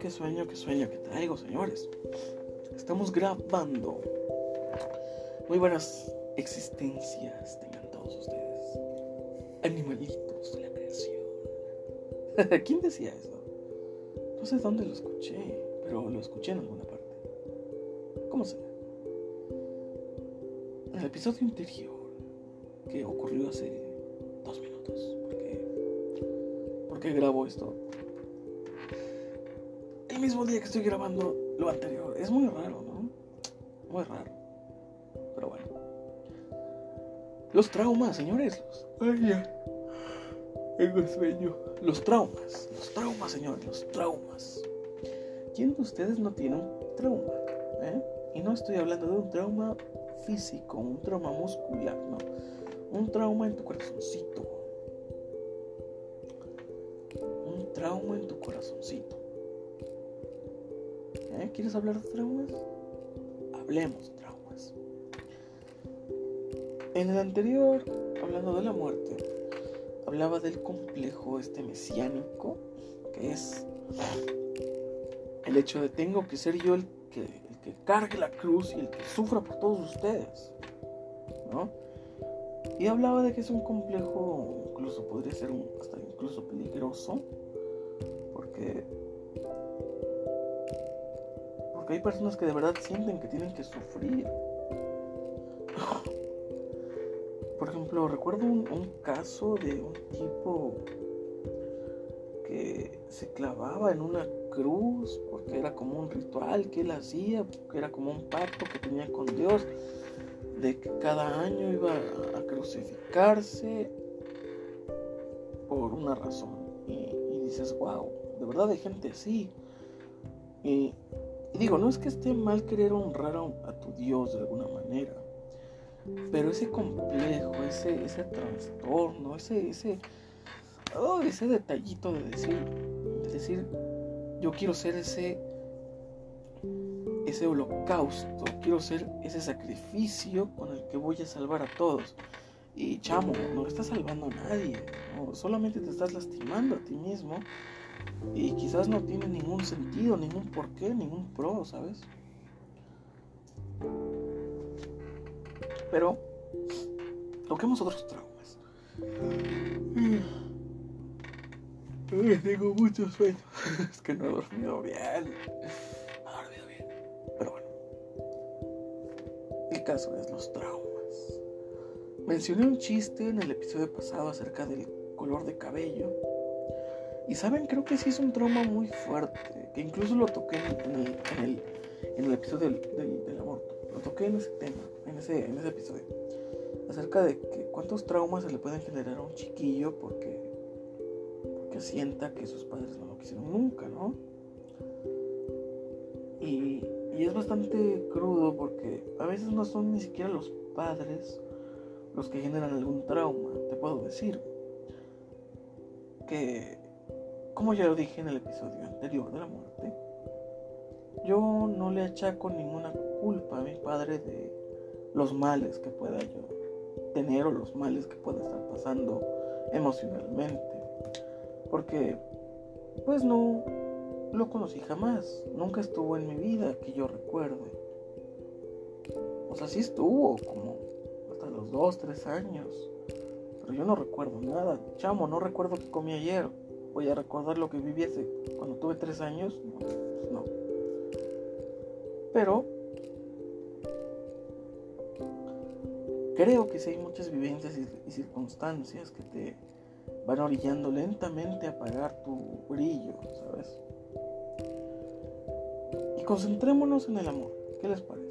qué sueño, qué sueño que traigo, señores. Estamos grabando. Muy buenas existencias tengan todos ustedes. Animalitos de la creación. ¿Quién decía eso? No sé dónde lo escuché, pero lo escuché en alguna parte. ¿Cómo se En el episodio anterior, que ocurrió hace dos minutos, porque, porque grabo esto el mismo día que estoy grabando lo anterior. Es muy raro, ¿no? Muy raro. Pero bueno. Los traumas, señores. Ay, ya. Tengo sueño. Los traumas. Los traumas, señores. Los traumas. ¿Quién de ustedes no tiene un trauma? ¿Eh? Y no estoy hablando de un trauma físico, un trauma muscular, no. Un trauma en tu corazoncito. Un trauma en tu corazoncito. ¿Quieres hablar de traumas? Hablemos de traumas. En el anterior, hablando de la muerte, hablaba del complejo este mesiánico, que es el hecho de tengo que ser yo el que, el que cargue la cruz y el que sufra por todos ustedes. ¿no? Y hablaba de que es un complejo, incluso podría ser hasta incluso peligroso, porque hay personas que de verdad sienten que tienen que sufrir. Por ejemplo, recuerdo un, caso de un tipo que se clavaba en una cruz porque era como un ritual que él hacía, porque era como un pacto que tenía con Dios, de que cada año iba a crucificarse por una razón. Y, dices, wow, de verdad hay gente así. Y y digo, no es que esté mal querer honrar a, tu Dios de alguna manera, pero ese complejo, ese, ese trastorno, ese, ese, ese detallito de decir, de decir, yo quiero ser ese, ese holocausto, quiero ser ese sacrificio con el que voy a salvar a todos. Y chamo, no estás salvando a nadie, solamente te estás lastimando a ti mismo y quizás no tiene ningún sentido, ningún porqué, ningún pro, ¿sabes? Pero toquemos otros traumas. tengo muchos sueños. es que no he dormido bien. No he dormido bien. Pero bueno. El caso es los traumas. Mencioné un chiste en el episodio pasado acerca del color de cabello y saben, creo que sí es un trauma muy fuerte, que incluso lo toqué en el, en el, episodio del, del, aborto. Lo toqué en ese tema, en ese, en ese episodio. Acerca de que cuántos traumas se le pueden generar a un chiquillo porque, porque sienta que sus padres no lo quisieron nunca, ¿no? Y, y es bastante crudo porque a veces no son ni siquiera los padres los que generan algún trauma, te puedo decir. Que como ya lo dije en el episodio anterior de la muerte, yo no le achaco ninguna culpa a mi padre de los males que pueda yo tener o los males que pueda estar pasando emocionalmente. Porque, pues no lo conocí jamás. Nunca estuvo en mi vida que yo recuerde. O sea, sí estuvo como hasta los 2, 3 años. Pero yo no recuerdo nada. Chamo, no recuerdo que comí ayer voy a recordar lo que viví hace cuando tuve tres años. No, pues. Pero creo que si hay muchas vivencias y, circunstancias que te van orillando lentamente a apagar tu brillo, ¿sabes? Y concentrémonos en el amor. ¿Qué les parece?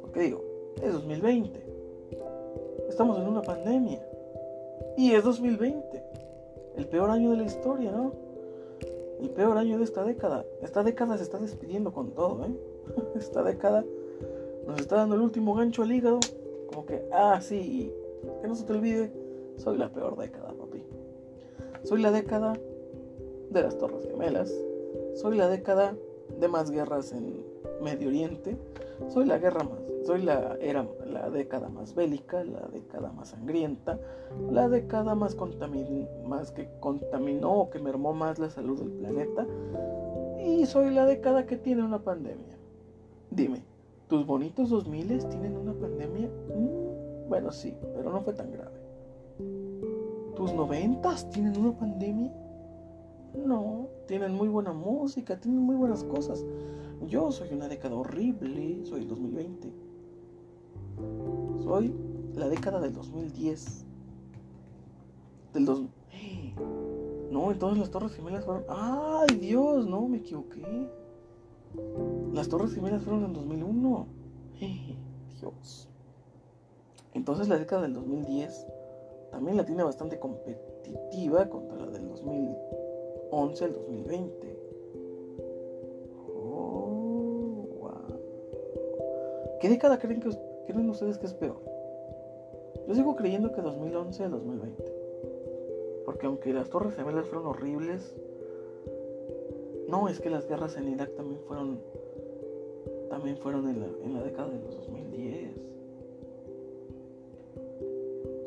Porque digo, es 2020. Estamos en una pandemia. Y es 2020 el peor año de la historia, ¿no? El peor año de esta década. Esta década se está despidiendo con todo, ¿eh? Esta década nos está dando el último gancho al hígado. Como que, ah, sí, que no se te olvide, soy la peor década, papi. Soy la década de las Torres Gemelas. Soy la década de más guerras en Medio Oriente. Soy la guerra más soy la, era la década más bélica, la década más sangrienta, la década más, más que contaminó o que mermó más la salud del planeta. Y soy la década que tiene una pandemia. Dime, ¿tus bonitos 2000 tienen una pandemia? Mm, bueno, sí, pero no fue tan grave. ¿Tus noventas tienen una pandemia? No, tienen muy buena música, tienen muy buenas cosas. Yo soy una década horrible, soy el 2020. Soy la década del 2010. Del dos... No, entonces las Torres Gemelas fueron... ¡Ay, Dios! No, me equivoqué. Las Torres Gemelas fueron en 2001. Dios. Entonces la década del 2010 también la tiene bastante competitiva contra la del 2011 al 2020. Oh, wow. ¿Qué década creen, que, creen ustedes que es peor? Yo sigo creyendo que 2011 al 2020. Porque aunque las Torres Gemelas fueron horribles, no, es que las guerras en Irak también fueron también fueron en la, en la década de los 2010.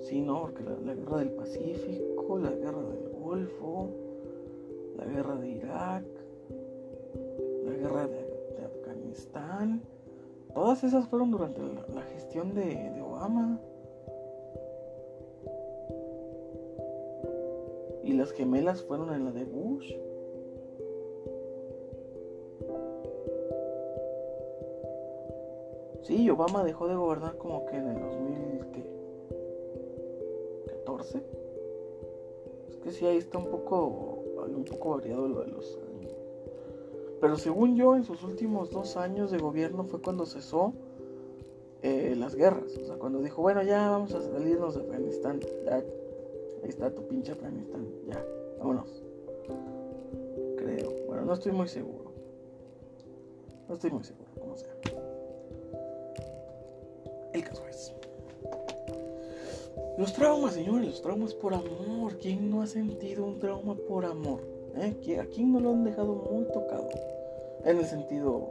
Sí, no, porque la, guerra del Pacífico, la guerra del Golfo, la guerra de Irak, la guerra de, Afganistán, todas esas fueron durante la, gestión de, de Obama. Y las gemelas fueron en la de Bush. Sí, Obama dejó de gobernar como que en el 2014. Es que sí, ahí está un poco, un poco variado lo de los años. Pero según yo, en sus últimos dos años de gobierno fue cuando cesó eh, las guerras. O sea, cuando dijo, bueno, ya vamos a salirnos de Afganistán. Ahí está tu pinche Afganistán. Ya, vámonos. Creo. Bueno, no estoy muy seguro. No estoy muy seguro, como sea. Los traumas, señores, los traumas por amor. ¿Quién no ha sentido un trauma por amor? ¿Eh? ¿A quién no lo han dejado muy tocado? En el sentido.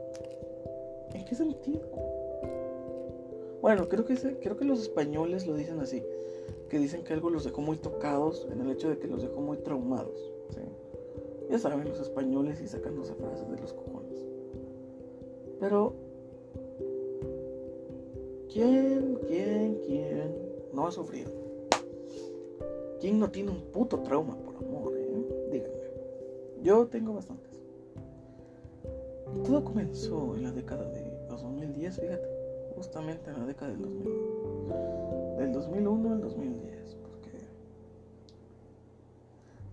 ¿En qué sentido? Bueno, creo que, creo que los españoles lo dicen así. Que dicen que algo los dejó muy tocados en el hecho de que los dejó muy traumados. Ya saben, los españoles y sacándose frases de los cojones. Pero ¿Quién, quién, quién no ha sufrido? ¿Quién no tiene un puto trauma por amor? Eh? Díganme. Yo tengo bastantes. Todo comenzó en la década de 2010, fíjate. Justamente en la década del 2000. Del 2001 al 2010. Porque...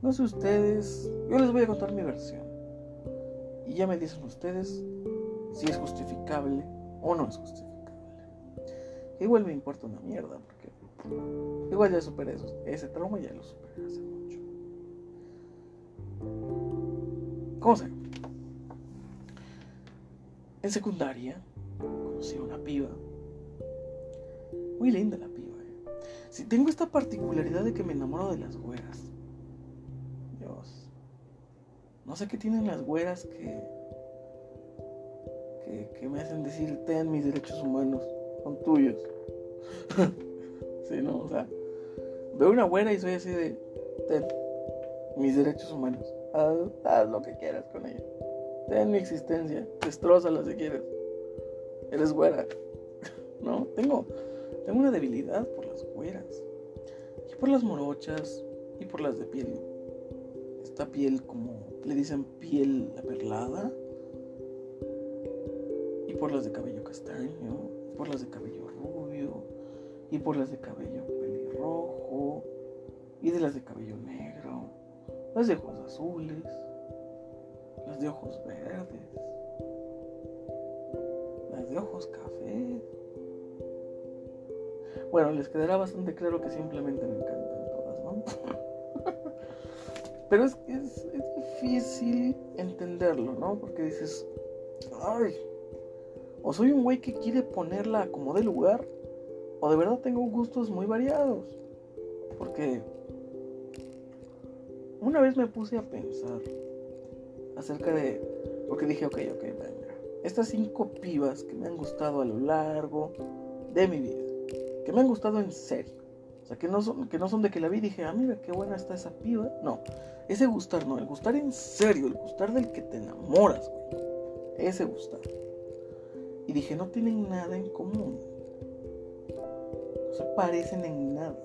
No sé ustedes. Yo les voy a contar mi versión. Y ya me dicen ustedes si es justificable o no es justificable. Igual me importa una mierda, porque igual ya superé eso, ese trauma, ya lo superé hace mucho. ¿Cómo se? En secundaria conocí a una piba. Muy linda la piba. Eh. Si tengo esta particularidad de que me enamoro de las güeras. Dios. No sé qué tienen las güeras que, que, que me hacen decir, ten mis derechos humanos son tuyos. sí, ¿no? O sea, veo una buena y soy así de, ten mis derechos humanos. Haz, lo que quieras con ella. Ten mi existencia. Destrózala si quieres. Eres güera. ¿No? Tengo, tengo una debilidad por las güeras. Y por las morochas. Y por las de piel. Esta piel como le dicen piel perlada. Y por las de cabello castaño por las de cabello y por las de cabello pelirrojo, y de las de cabello negro, las de ojos azules, las de ojos verdes, las de ojos café. Bueno, les quedará bastante claro que simplemente me encantan todas, ¿no? Pero es, es, es difícil entenderlo, ¿no? Porque dices, ay, o soy un güey que quiere ponerla como de lugar, o de verdad tengo gustos muy variados. Porque una vez me puse a pensar acerca de. Porque dije, ok, ok, venga. Estas cinco pibas que me han gustado a lo largo de mi vida, que me han gustado en serio, O sea, que no son, que no son de que la vi y dije, ah, mira qué buena está esa piba. No, ese gustar no, el gustar en serio, el gustar del que te enamoras, güey. Ese gustar. Y dije, no tienen nada en común. Se parecen en nada.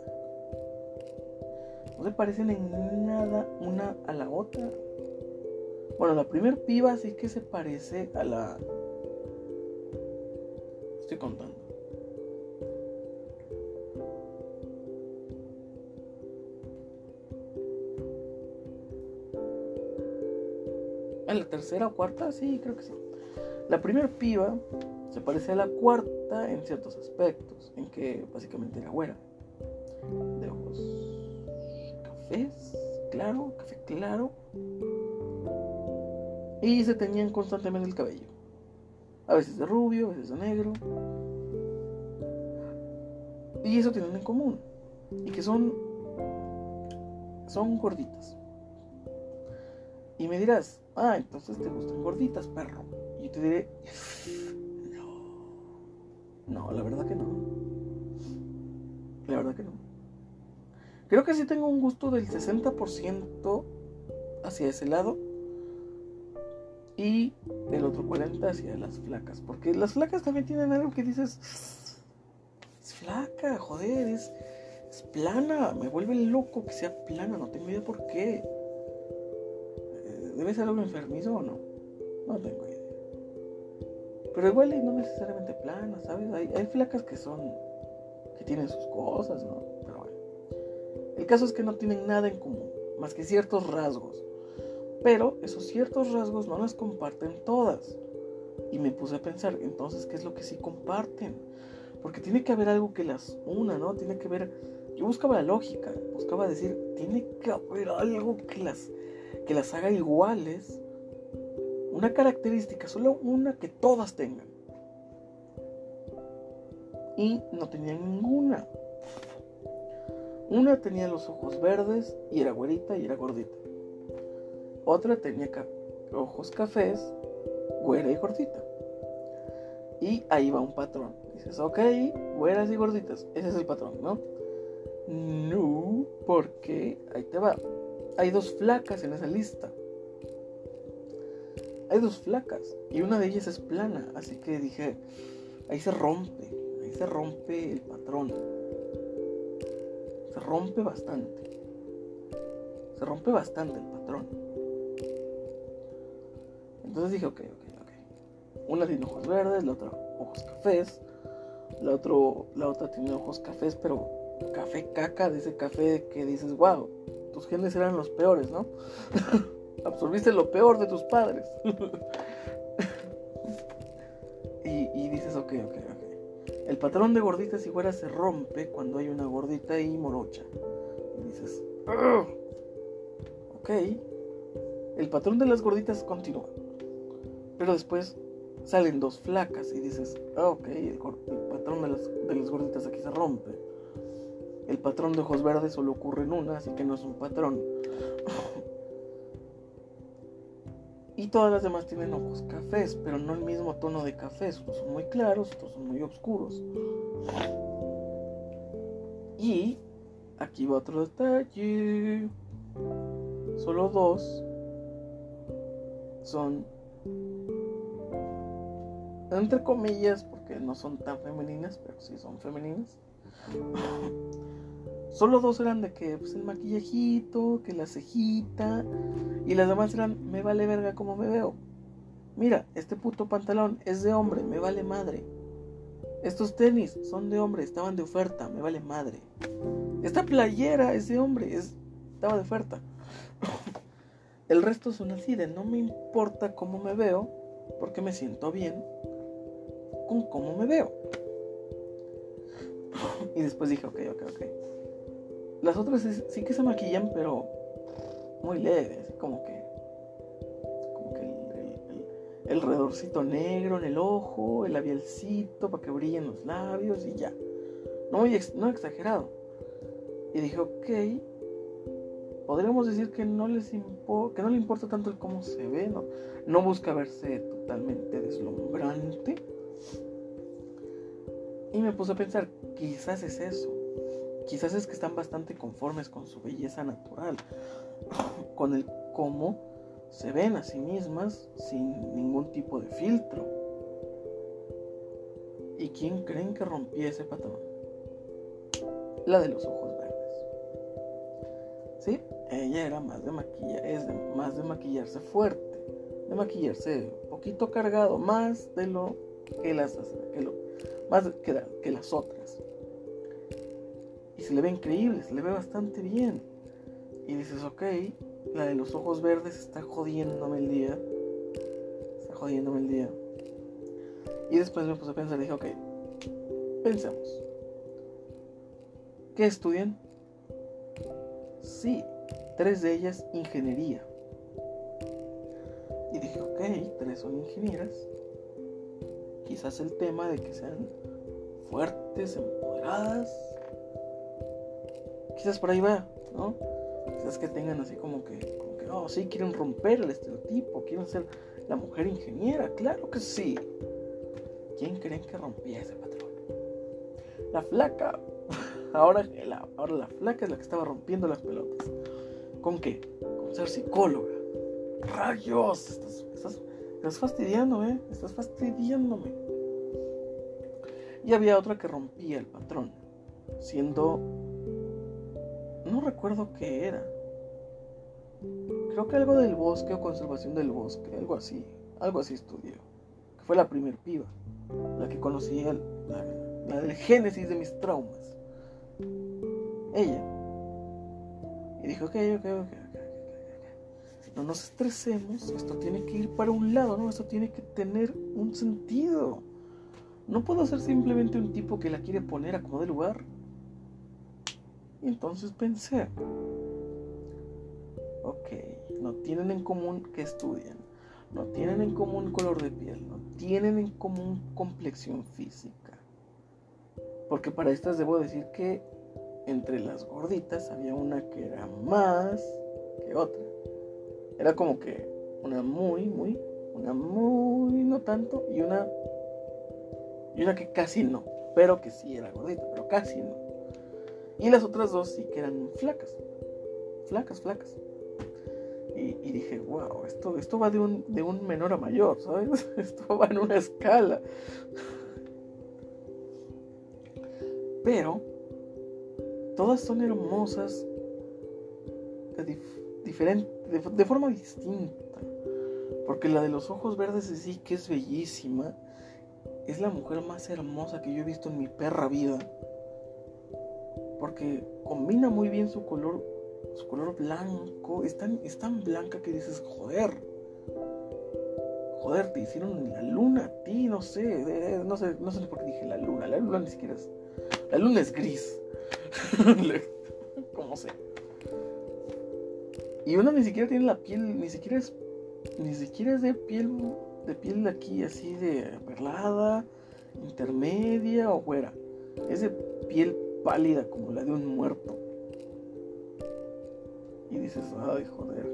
No se parecen en nada una a la otra. Bueno, la primer piba sí que se parece a la... Estoy contando. ¿A la tercera o cuarta? Sí, creo que sí. La primera piba se parece a la cuarta en ciertos aspectos, en que básicamente era güera, de ojos cafés, claro, café claro, y se teñían constantemente el cabello, a veces de rubio, a veces de negro, y eso tienen en común, y que son, son gorditas. Y me dirás, ah, entonces te gustan gorditas, perro. Y yo te diré, no, la verdad que no. La verdad que no. Creo que sí tengo un gusto del 60% hacia ese lado y el otro 40% hacia las flacas. Porque las flacas también tienen algo que dices, es flaca, joder, es, es plana. Me vuelve loco que sea plana, no tengo idea por qué. ¿Debe ser algo enfermizo o no? No tengo. Pero igual y no necesariamente plana, ¿sabes? Hay, hay flacas que son. que tienen sus cosas, ¿no? Pero bueno. El caso es que no tienen nada en común, más que ciertos rasgos. Pero esos ciertos rasgos no las comparten todas. Y me puse a pensar, entonces, ¿qué es lo que sí comparten? Porque tiene que haber algo que las una, ¿no? Tiene que haber. Yo buscaba la lógica, buscaba decir, tiene que haber algo que las que las haga iguales, una característica, solo una que todas tengan. Y no tenían ninguna. Una tenía los ojos verdes y era güerita y era gordita. Otra tenía ojos cafés, güera y gordita. Y ahí va un patrón. Dices, ok, güeras y gorditas. Ese es el patrón, ¿no? No, porque ahí te va hay dos flacas en esa lista. Hay dos flacas y una de ellas es plana, así que dije, ahí se rompe, ahí se rompe el patrón. Se rompe bastante. Se rompe bastante el patrón. Entonces dije, ok, ok, ok. Una tiene ojos verdes, la otra ojos cafés. La, otro, la otra tiene ojos cafés, pero café caca, de ese café que dices, wow, tus genes eran los peores, ¿no? Absorbiste lo peor de tus padres. y, dices, ok, ok, ok. El patrón de gorditas y güeras se rompe cuando hay una gordita y morocha. Y dices, ok. El patrón de las gorditas continúa. Pero después salen dos flacas y dices, ok, el, patrón de las, de las gorditas aquí se rompe. El patrón de ojos verdes solo ocurre en una, así que no es un patrón. Y todas las demás tienen ojos cafés, pero no el mismo tono de cafés. Unos son muy claros, otros son muy oscuros. Y aquí va otro detalle. Solo dos son entre comillas, porque no son tan femeninas, pero sí son femeninas. Solo dos eran de que pues, el maquillajito, que la cejita. Y las demás eran, me vale verga como me veo. Mira, este puto pantalón es de hombre, me vale madre. Estos tenis son de hombre, estaban de oferta, me vale madre. Esta playera es de hombre, es, estaba de oferta. El resto son así de no me importa cómo me veo, porque me siento bien con cómo me veo. Y después dije, ok, ok, ok. Las otras sí, que se maquillan, pero muy leves, como que. Como que el, redorcito negro en el ojo, el labialcito para que brillen los labios y ya. No muy no exagerado. Y dije, ok. Podríamos decir que no les que no le importa tanto el cómo se ve, ¿no? No busca verse totalmente deslumbrante y me puse a pensar, quizás es eso. Quizás es que están bastante conformes con su belleza natural, con el cómo se ven a sí mismas sin ningún tipo de filtro. ¿Y quién creen que rompía ese patrón? La de los ojos verdes. ¿Sí? Ella era más de maquillar, es más de maquillarse fuerte, de maquillarse poquito cargado, más de lo que las, que lo, más que las otras. Y se le ve increíble, se le ve bastante bien. Y dices, ok, la de los ojos verdes está jodiéndome el día. Está jodiéndome el día. Y después me puse a pensar dije, ok, pensemos. ¿Qué estudian? Sí, tres de ellas ingeniería. Y dije, ok, tres son ingenieras. Quizás el tema de que sean fuertes, empoderadas. Quizás por ahí va, ¿no? Quizás que tengan así como que, oh, sí, quieren romper el estereotipo, quieren ser la mujer ingeniera. Claro que sí. ¿Quién creen que rompía ese patrón? La flaca. Ahora la, ahora la flaca es la que estaba rompiendo las pelotas. ¿Con qué? Con ser psicóloga. Rayos, estás, estás, estás fastidiando, ¿eh? Estás fastidiándome. Y había otra que rompía el patrón, siendo... No recuerdo qué era. Creo que algo del bosque o conservación del bosque, algo así. Algo así estudió. Que fue la primer piba, la que conocía, la, la del génesis de mis traumas. Ella. Y dijo, ok, ok, ok, ok no nos estresemos, esto tiene que ir para un lado, ¿no? Esto tiene que tener un sentido. No puedo ser simplemente un tipo que la quiere poner a como de lugar. Y entonces pensé, ok, no tienen en común que estudian, no tienen en común color de piel, no tienen en común complexión física. Porque para estas debo decir que entre las gorditas había una que era más que otra. Era como que una muy, muy, una muy no tanto y una y una que casi no, pero que sí era gordita, pero casi no. Y las otras dos sí que eran flacas, flacas, flacas. Y, dije, wow, esto, esto va de un, de un menor a mayor, ¿sabes? Esto va en una escala. Pero todas son hermosas de, diferente, de, forma distinta. Porque la de los ojos verdes sí que es bellísima. Es la mujer más hermosa que yo he visto en mi perra vida. Porque combina muy bien su color, su color blanco. Es tan, es tan blanca que dices, joder. Joder, te hicieron la luna a ti, no sé. No sé, no sé por qué dije la luna. La luna ni siquiera es. La luna es gris. Como sé. Y una ni siquiera tiene la piel, ni siquiera es, ni siquiera es de piel, de piel aquí así de perlada, intermedia o fuera. Es de piel pálida como la de un muerto. Y dices, ay joder,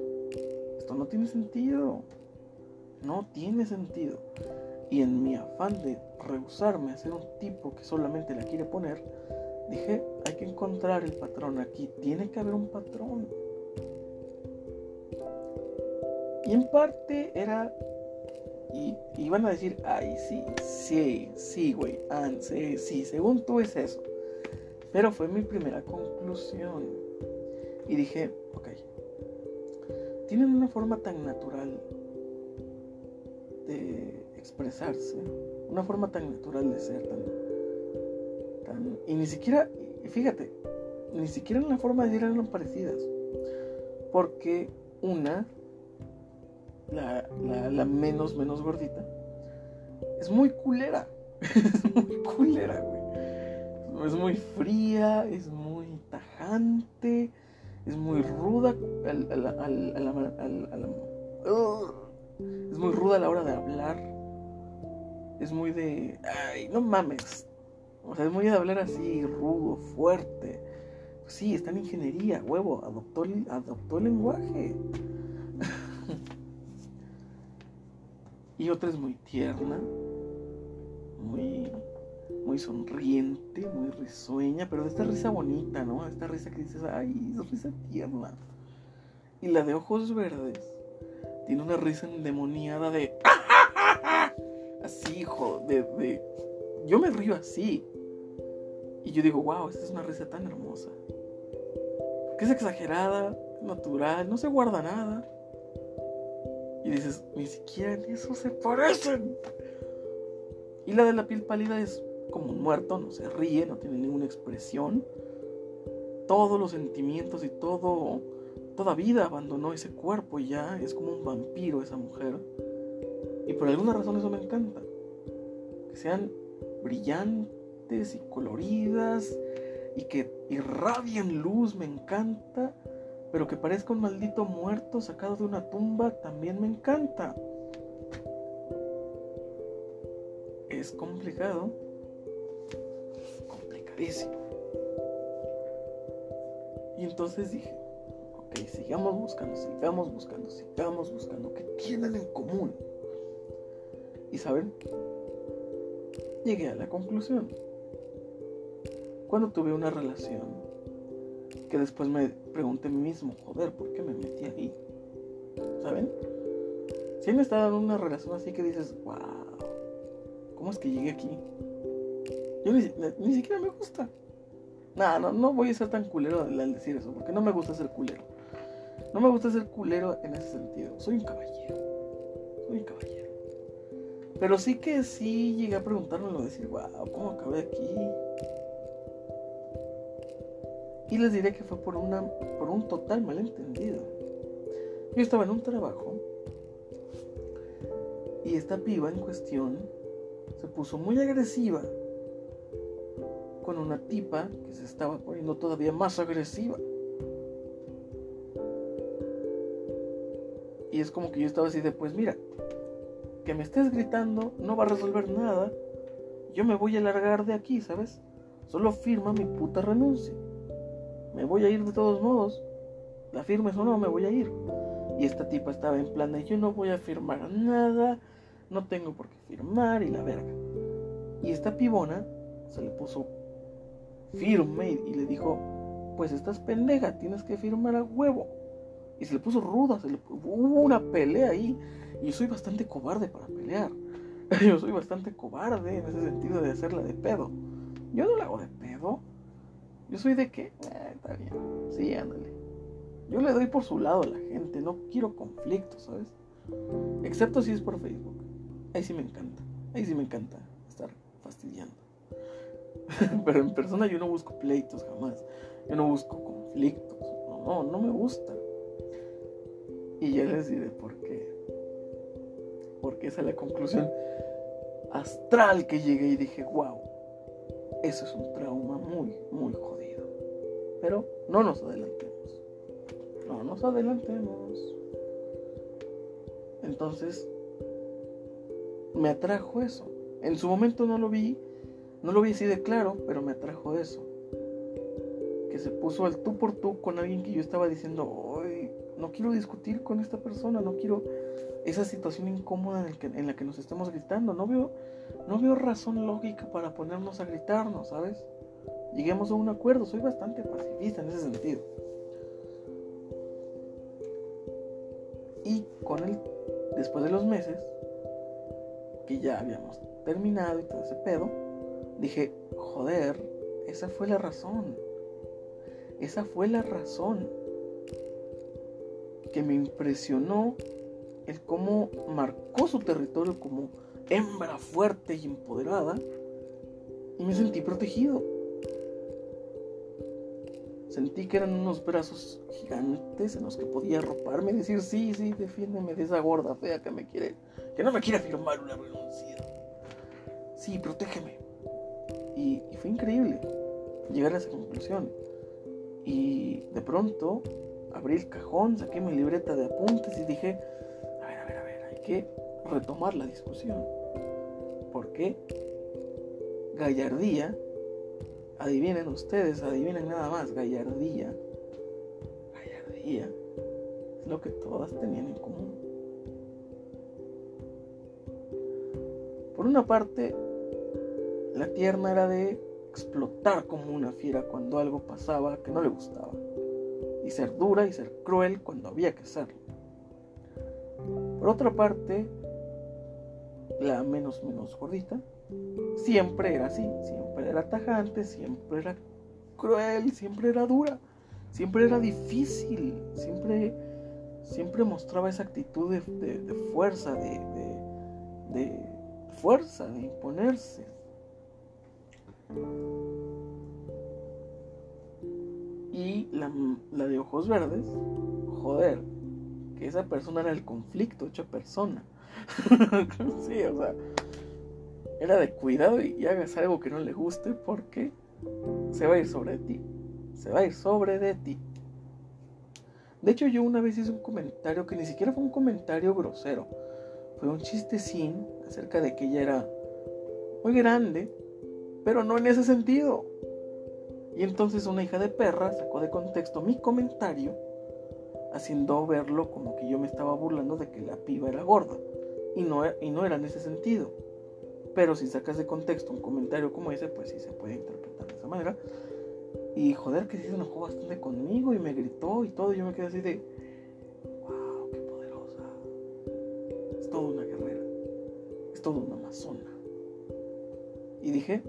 esto no tiene sentido. No tiene sentido. Y en mi afán de rehusarme a ser un tipo que solamente la quiere poner, dije, hay que encontrar el patrón aquí. Tiene que haber un patrón. Y en parte era. Y iban a decir, ay, sí, sí, sí, güey, sí, según tú es eso. Pero fue mi primera conclusión. Y dije, ok, tienen una forma tan natural de expresarse, una forma tan natural de ser, tan, tan y ni siquiera, fíjate, ni siquiera en la forma de eran parecidas, porque una la, la, menos, menos gordita, es muy culera. es muy culera, güey. Es muy fría, es muy tajante, es muy ruda es muy ruda a la hora de hablar. Es muy de. Ay, no mames. O sea, es muy de hablar así, rudo, fuerte. Sí, está en ingeniería, huevo, adoptó adoptó el lenguaje. Y otra es muy tierna, muy, muy sonriente, muy risueña, pero de esta risa bonita, ¿no? Esta risa que dices, ay, risa tierna. Y la de ojos verdes tiene una risa endemoniada de... Así, hijo, de, de... Yo me río así. Y yo digo, wow, esta es una risa tan hermosa. Que es exagerada, natural, no se guarda nada. Y dices, ni siquiera en eso se parecen. Y la de la piel pálida es como un muerto, no se ríe, no tiene ninguna expresión. Todos los sentimientos y todo, toda vida abandonó ese cuerpo y ya es como un vampiro esa mujer. Y por alguna razón eso me encanta. Que sean brillantes y coloridas y que irradian luz, me encanta. Pero que parezca un maldito muerto sacado de una tumba también me encanta. Es complicado y entonces dije, ok, sigamos buscando, sigamos buscando, sigamos buscando, ¿qué tienen en común? Y saben, llegué a la conclusión. Cuando tuve una relación, que después me pregunté a mí mismo, joder, ¿por qué me metí ahí? ¿Saben? Si me estado en una relación así que dices, wow, ¿cómo es que llegué aquí? Yo ni, siquiera me gusta. Nada, no, no voy a ser tan culero al decir eso, porque no me gusta ser culero. No me gusta ser culero en ese sentido. Soy un caballero. Soy un caballero. Pero sí que sí llegué a preguntármelo, decir, wow, ¿cómo acabé aquí? Y les diré que fue por, una, por un total malentendido. Yo estaba en un trabajo y esta piba en cuestión se puso muy agresiva con una tipa que se estaba poniendo todavía más agresiva. Y es como que yo estaba así de, pues mira, que me estés gritando no va a resolver nada. Yo me voy a largar de aquí, ¿sabes? Solo firma mi puta renuncia. Me voy a ir de todos modos. La firmes o no, me voy a ir. Y esta tipa estaba en plan de, yo no voy a firmar nada, no tengo por qué firmar y la verga. Y esta pibona se le puso firme y le dijo, pues estás pendeja, tienes que firmar a huevo. Y se le puso ruda, se le, hubo una pelea ahí. Y yo soy bastante cobarde para pelear. Yo soy bastante cobarde en ese sentido de hacerla de pedo. Yo no la hago de pedo. Yo soy de que, eh, está bien, sí, ándale. Yo le doy por su lado a la gente, no quiero conflictos, ¿sabes? Excepto si es por Facebook. Ahí sí me encanta. Ahí sí me encanta estar fastidiando. Pero en persona yo no busco pleitos jamás. Yo no busco conflictos. No, no, me gusta. Y ya les diré por qué. Porque esa es la conclusión astral que llegué y dije, wow, eso es un trauma muy, muy jodido. Pero no nos adelantemos. No nos adelantemos. Entonces, me atrajo eso. En su momento no lo vi no lo vi así de claro, pero me atrajo eso. Que se puso al tú por tú con alguien que yo estaba diciendo, hoy no quiero discutir con esta persona, no quiero esa situación incómoda en, la que nos estemos gritando. No veo, no veo razón lógica para ponernos a gritarnos, ¿sabes? Lleguemos a un acuerdo, soy bastante pacifista en ese sentido. Y con él, después de los meses, que ya habíamos terminado y todo ese pedo, dije, joder, esa fue la razón. Esa fue la razón que me impresionó el cómo marcó su territorio como hembra fuerte y empoderada y me sentí protegido. Sentí que eran unos brazos gigantes en los que podía arroparme y decir, sí, sí, defiéndeme de esa gorda fea que me quiere, que no me quiere firmar una renuncia. Sí, protégeme. Y, fue increíble llegar a esa conclusión. Y de pronto abrí el cajón, saqué mi libreta de apuntes y dije, a ver, a ver, a ver, hay que retomar la discusión. Porque gallardía, adivinen ustedes, adivinen nada más, gallardía, gallardía es lo que todas tenían en común. Por una parte, la tierna era de explotar como una fiera cuando algo pasaba que no le gustaba. Y ser dura y ser cruel cuando había que serlo. Por otra parte, la menos menos gordita, siempre era así, siempre era tajante, siempre era cruel, siempre era dura, siempre era difícil, siempre, siempre mostraba esa actitud de, fuerza, de, de fuerza, de imponerse. Y la, de ojos verdes, joder, que esa persona era el conflicto hecho persona. sí, o sea, era de cuidado y, hagas algo que no le guste porque se va a ir sobre ti. Se va a ir sobre de ti. De hecho, yo una vez hice un comentario que ni siquiera fue un comentario grosero. Fue un chistecín acerca de que ella era muy grande, pero no en ese sentido. Y entonces una hija de perra sacó de contexto mi comentario, haciendo verlo como que yo me estaba burlando de que la piba era gorda. Y no, y no era en ese sentido. Pero si sacas de contexto un comentario como ese, pues sí se puede interpretar de esa manera. Y joder, que sí se enojó bastante conmigo y me gritó y todo. Y yo me quedé así de, wow, qué poderosa. Es toda una guerrera. Es toda una amazona. Y dije,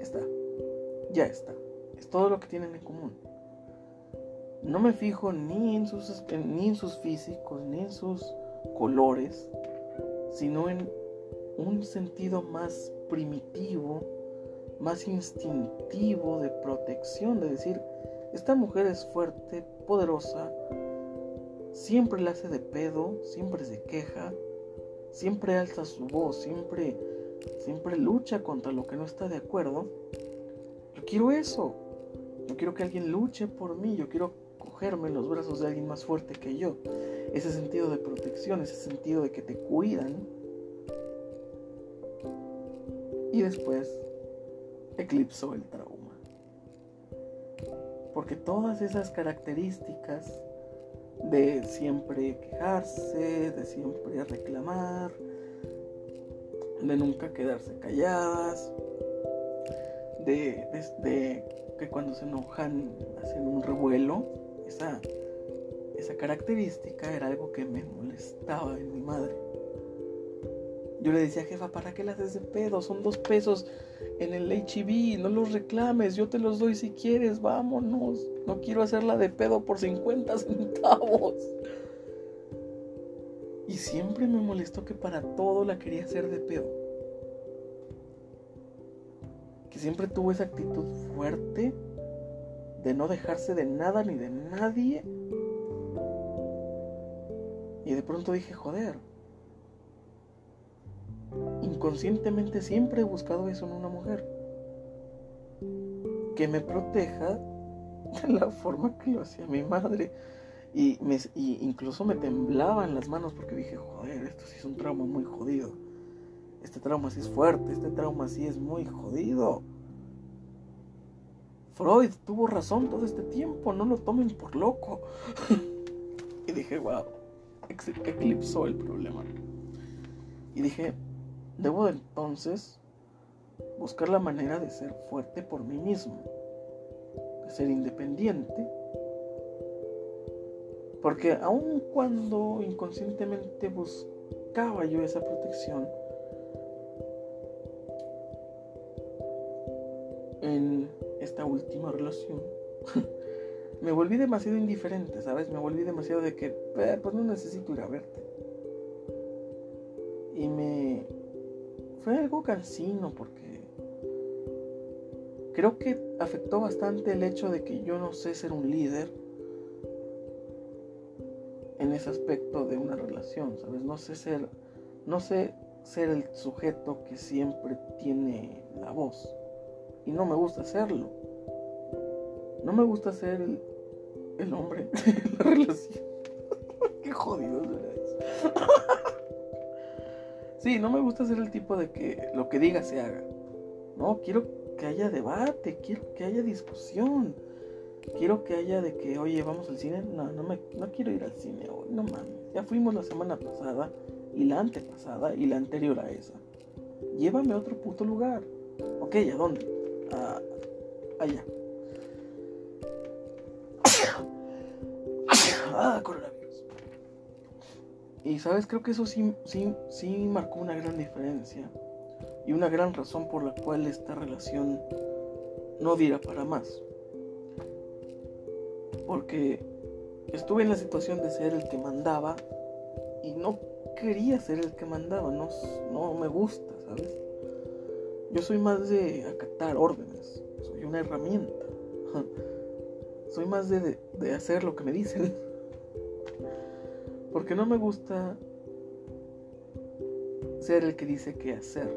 está, ya está. Es todo lo que tienen en común. No me fijo ni en sus, ni en sus físicos, ni en sus colores, sino en un sentido más primitivo, más instintivo de protección, de decir, esta mujer es fuerte, poderosa, siempre la hace de pedo, siempre se queja, siempre alza su voz, siempre, siempre lucha contra lo que no está de acuerdo. Yo quiero eso. Yo quiero que alguien luche por mí. Yo quiero cogerme en los brazos de alguien más fuerte que yo. Ese sentido de protección, ese sentido de que te cuidan, y después eclipsó el trauma. Porque todas esas características de siempre quejarse, de siempre reclamar, de nunca quedarse calladas, de, que cuando se enojan hacen un revuelo, esa, esa característica era algo que me molestaba en mi madre. Yo le decía, jefa, ¿para qué las haces de pedo? Son dos pesos en el HIV, no los reclames, yo te los doy si quieres, vámonos. No quiero hacerla de pedo por 50 centavos. Y siempre me molestó que para todo la quería hacer de pedo. Que siempre tuvo esa actitud fuerte de no dejarse de nada ni de nadie. Y de pronto dije, joder, inconscientemente siempre he buscado eso en una mujer. Que me proteja de la forma que lo hacía mi madre. Y, incluso me temblaban las manos porque dije, joder, esto sí es un trauma muy jodido. Este trauma sí es fuerte, este trauma sí es muy jodido. Freud tuvo razón todo este tiempo, no lo tomen por loco. y dije, wow, eclipsó el problema. Y dije, Debo entonces buscar la manera de ser fuerte por mí mismo, de ser independiente, porque aun cuando inconscientemente buscaba yo esa protección, en esta última relación, me volví demasiado indiferente, ¿sabes? Me volví demasiado de que, eh, pues no necesito ir a verte. Y me fue algo cansino porque creo que afectó bastante el hecho de que yo no sé ser un líder en ese aspecto de una relación, ¿sabes? No sé ser, no sé ser el sujeto que siempre tiene la voz. Y no me gusta serlo. No me gusta ser el, hombre en la relación. Qué jodido es Sí, no me gusta ser el tipo de que lo que diga se haga. No, quiero que haya debate, quiero que haya discusión. Quiero que haya de que, oye, vamos al cine. No, no, me, no quiero ir al cine hoy, no mames. Ya fuimos la semana pasada y la antepasada y la anterior a esa. Llévame a otro puto lugar. Ok, ¿a dónde? A, allá. ah, coronavirus. Y sabes, creo que eso sí, sí, sí marcó una gran diferencia y una gran razón por la cual esta relación no diera para más. Porque estuve en la situación de ser el que mandaba y no quería ser el que mandaba, no, no me gusta, ¿sabes? Yo soy más de acatar órdenes, soy una herramienta. Soy más de, de hacer lo que me dicen. Porque no me gusta ser el que dice qué hacer.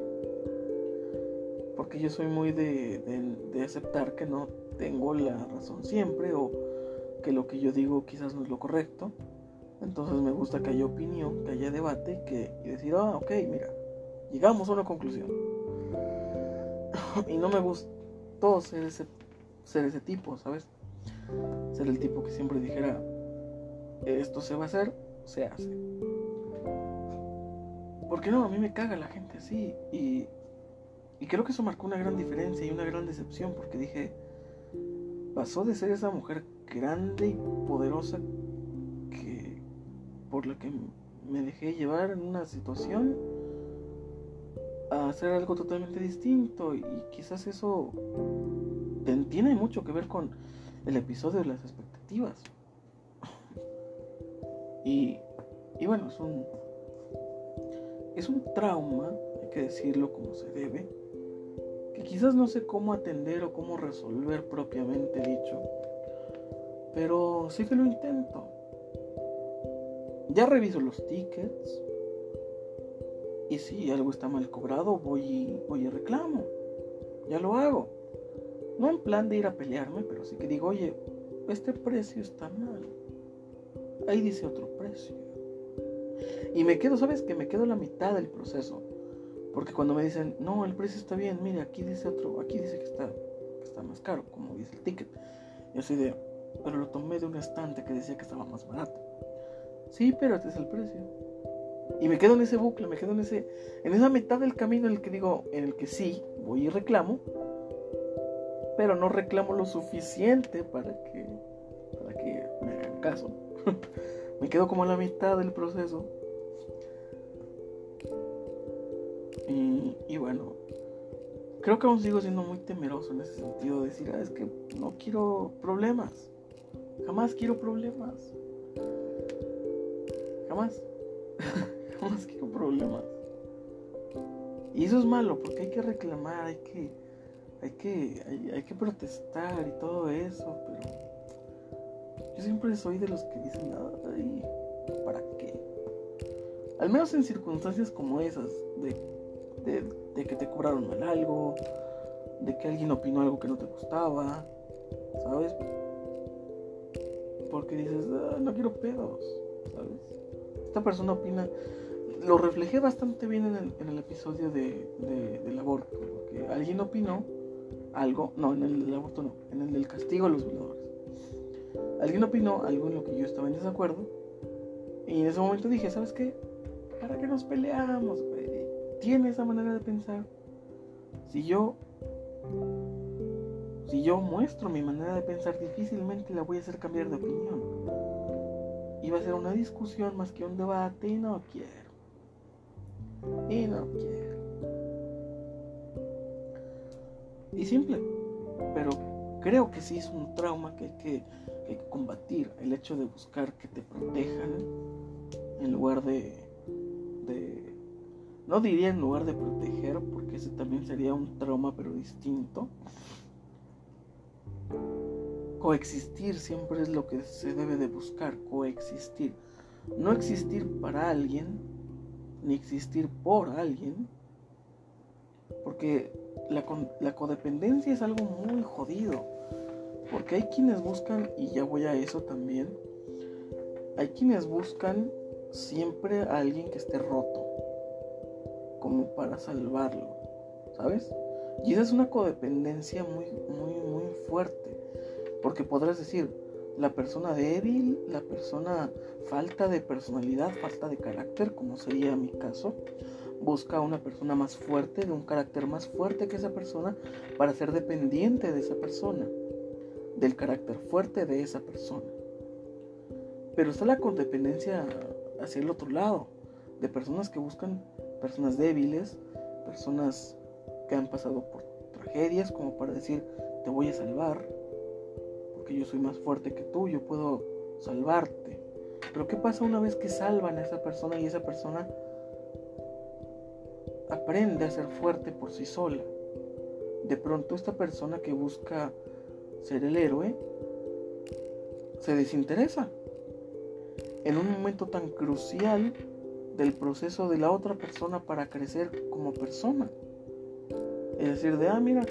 Porque yo soy muy de, de, aceptar que no tengo la razón siempre o que lo que yo digo quizás no es lo correcto. Entonces me gusta que haya opinión, que haya debate que, y decir, ah, ok, mira, llegamos a una conclusión. y no me gustó ser ese, ser ese tipo, ¿sabes? Ser el tipo que siempre dijera, esto se va a hacer, se hace. Porque no, a mí me caga la gente así. Y, y creo que eso marcó una gran diferencia y una gran decepción porque dije, pasó de ser esa mujer grande y poderosa que por la que me dejé llevar en una situación a hacer algo totalmente distinto y quizás eso tiene mucho que ver con el episodio de las expectativas. Y, y bueno, es un, es un trauma, hay que decirlo como se debe, que quizás no sé cómo atender o cómo resolver propiamente dicho, pero sí que lo intento. Ya reviso los tickets y si algo está mal cobrado voy y, voy y reclamo. Ya lo hago. No en plan de ir a pelearme, pero sí que digo, oye, este precio está mal. Ahí dice otro precio. Y me quedo, ¿sabes? Que me quedo la mitad del proceso. Porque cuando me dicen, no, el precio está bien, mire, aquí dice otro, aquí dice que está, está más caro, como dice el ticket. Yo soy de, pero lo tomé de un estante que decía que estaba más barato. Sí, pero este es el precio. Y me quedo en ese bucle, me quedo en ese, en esa mitad del camino en el que digo, en el que sí, voy y reclamo, pero no reclamo lo suficiente para que, para que me hagan caso. me quedo como en la mitad del proceso Y, bueno, creo que aún sigo siendo muy temeroso en ese sentido. De decir, ah, es que no quiero problemas. Jamás quiero problemas. Jamás. Jamás quiero problemas. Y eso es malo porque hay que reclamar, hay que, hay que, hay, que protestar y todo eso, pero yo siempre soy de los que dicen nada y ¿para qué? Al menos en circunstancias como esas, de de, que te cobraron mal algo, de que alguien opinó algo que no te gustaba, ¿sabes? Porque dices, ah, no quiero pedos, ¿sabes? Esta persona opina, lo reflejé bastante bien en el, episodio de, del aborto, porque alguien opinó algo, no, en el aborto no, en el del castigo a los violadores. Alguien opinó algo en lo que yo estaba en desacuerdo, y en ese momento dije, ¿sabes qué? ¿Para qué nos peleamos, tiene esa manera de pensar, si yo si yo muestro mi manera de pensar, difícilmente la voy a hacer cambiar de opinión. Va a ser una discusión más que un debate y no quiero. Y no quiero. Y simple. Pero creo que sí es un trauma que hay que, que hay que combatir. El hecho de buscar que te protejan en lugar de, de no diría en lugar de proteger, porque ese también sería un trauma, pero distinto. Coexistir siempre es lo que se debe de buscar, coexistir. No existir para alguien, ni existir por alguien, porque la, la codependencia es algo muy jodido. Porque hay quienes buscan, y ya voy a eso también, hay quienes buscan siempre a alguien que esté roto como para salvarlo, ¿sabes? Y esa es una codependencia muy, muy, muy fuerte, porque podrás decir, la persona débil, la persona falta de personalidad, falta de carácter, como sería mi caso, busca a una persona más fuerte, de un carácter más fuerte que esa persona, para ser dependiente de esa persona, del carácter fuerte de esa persona. Pero está la codependencia hacia el otro lado, de personas que buscan personas débiles, personas que han pasado por tragedias como para decir, te voy a salvar, porque yo soy más fuerte que tú, yo puedo salvarte. Pero ¿qué pasa una vez que salvan a esa persona y esa persona aprende a ser fuerte por sí sola? De pronto esta persona que busca ser el héroe se desinteresa. En un momento tan crucial del proceso de la otra persona para crecer como persona. Es decir, de, ah, mira,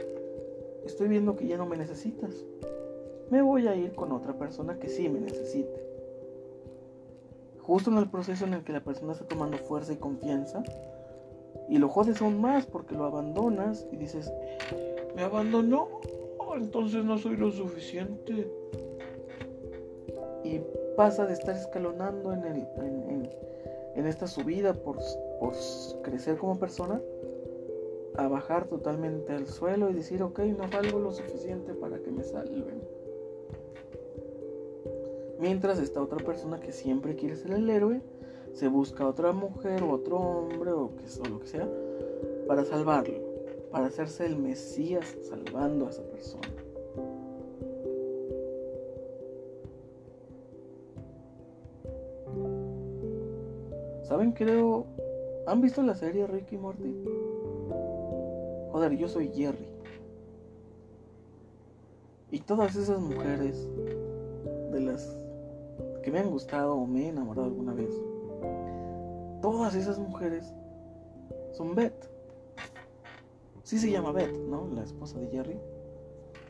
estoy viendo que ya no me necesitas. Me voy a ir con otra persona que sí me necesite. Justo en el proceso en el que la persona está tomando fuerza y confianza, y lo jodes aún más porque lo abandonas y dices, me abandonó, entonces no soy lo suficiente. Y pasa de estar escalonando en, el, en, esta subida por, por crecer como persona a bajar totalmente al suelo y decir, ok, no valgo lo suficiente para que me salven. Mientras esta otra persona que siempre quiere ser el héroe, se busca otra mujer o otro hombre o, que, o lo que sea para salvarlo, para hacerse el Mesías salvando a esa persona. ¿Saben? Creo... ¿Han visto la serie Ricky Morty? Joder, yo soy Jerry. Y todas esas mujeres de las que me han gustado o me he enamorado alguna vez, todas esas mujeres son Beth. Sí se llama Beth, ¿no? La esposa de Jerry,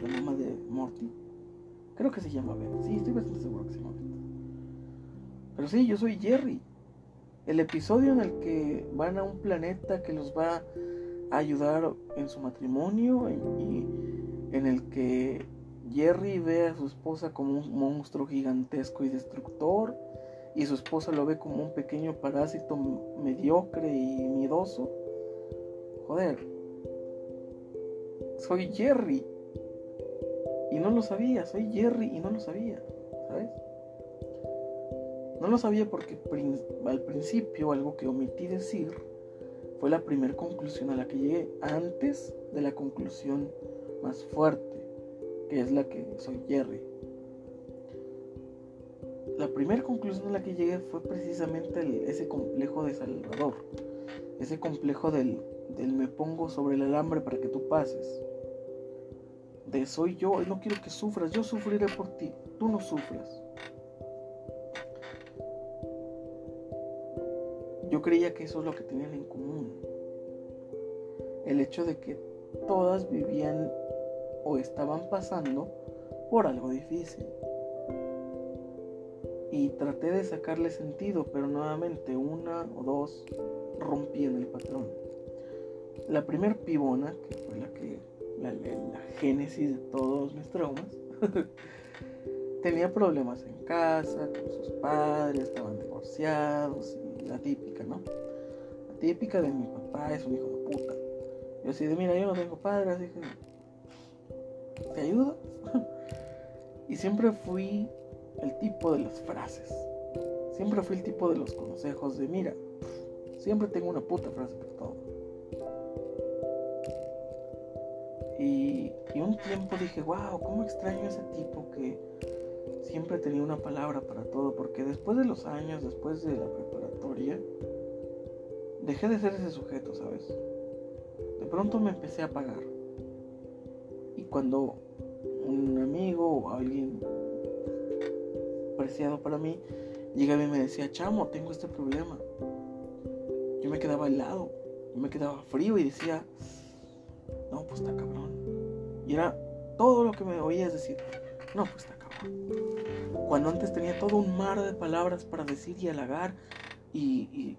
la mamá de Morty. Creo que se llama Beth. Sí, estoy bastante seguro que se llama Beth. Pero sí, yo soy Jerry. El episodio en el que van a un planeta que los va ayudar en su matrimonio y en el que Jerry ve a su esposa como un monstruo gigantesco y destructor y su esposa lo ve como un pequeño parásito mediocre y miedoso. Joder, soy Jerry y no lo sabía, soy Jerry y no lo sabía, ¿sabes? No lo sabía porque al principio algo que omití decir fue la primera conclusión a la que llegué antes de la conclusión más fuerte, que es la que soy Jerry. La primera conclusión a la que llegué fue precisamente ese complejo de Salvador, ese complejo del, del me pongo sobre el alambre para que tú pases, de soy yo no quiero que sufras, yo sufriré por ti, tú no sufras. Yo creía que eso es lo que tenían en común. El hecho de que todas vivían o estaban pasando por algo difícil. Y traté de sacarle sentido, pero nuevamente una o dos rompían el patrón. La primer pibona, que fue la que la, la génesis de todos mis traumas, tenía problemas en casa, con sus padres, estaban divorciados, la típica, ¿no? La típica de mi papá es un hijo de puta. Yo así de, mira, yo no tengo padre, así. ¿Te ayudo? y siempre fui el tipo de las frases. Siempre fui el tipo de los consejos de, mira, siempre tengo una puta frase para todo. Y, y, un tiempo dije, wow, ¿cómo extraño ese tipo que siempre tenía una palabra para todo? Porque después de los años, después de la dejé de ser ese sujeto, ¿sabes? De pronto me empecé a apagar. Y cuando un amigo o alguien preciado para mí llegaba y me decía, chamo, tengo este problema. Yo me quedaba helado, yo me quedaba frío y decía, no, pues está cabrón. Y era todo lo que me oía es decir, no, pues está cabrón. Cuando antes tenía todo un mar de palabras para decir y halagar y,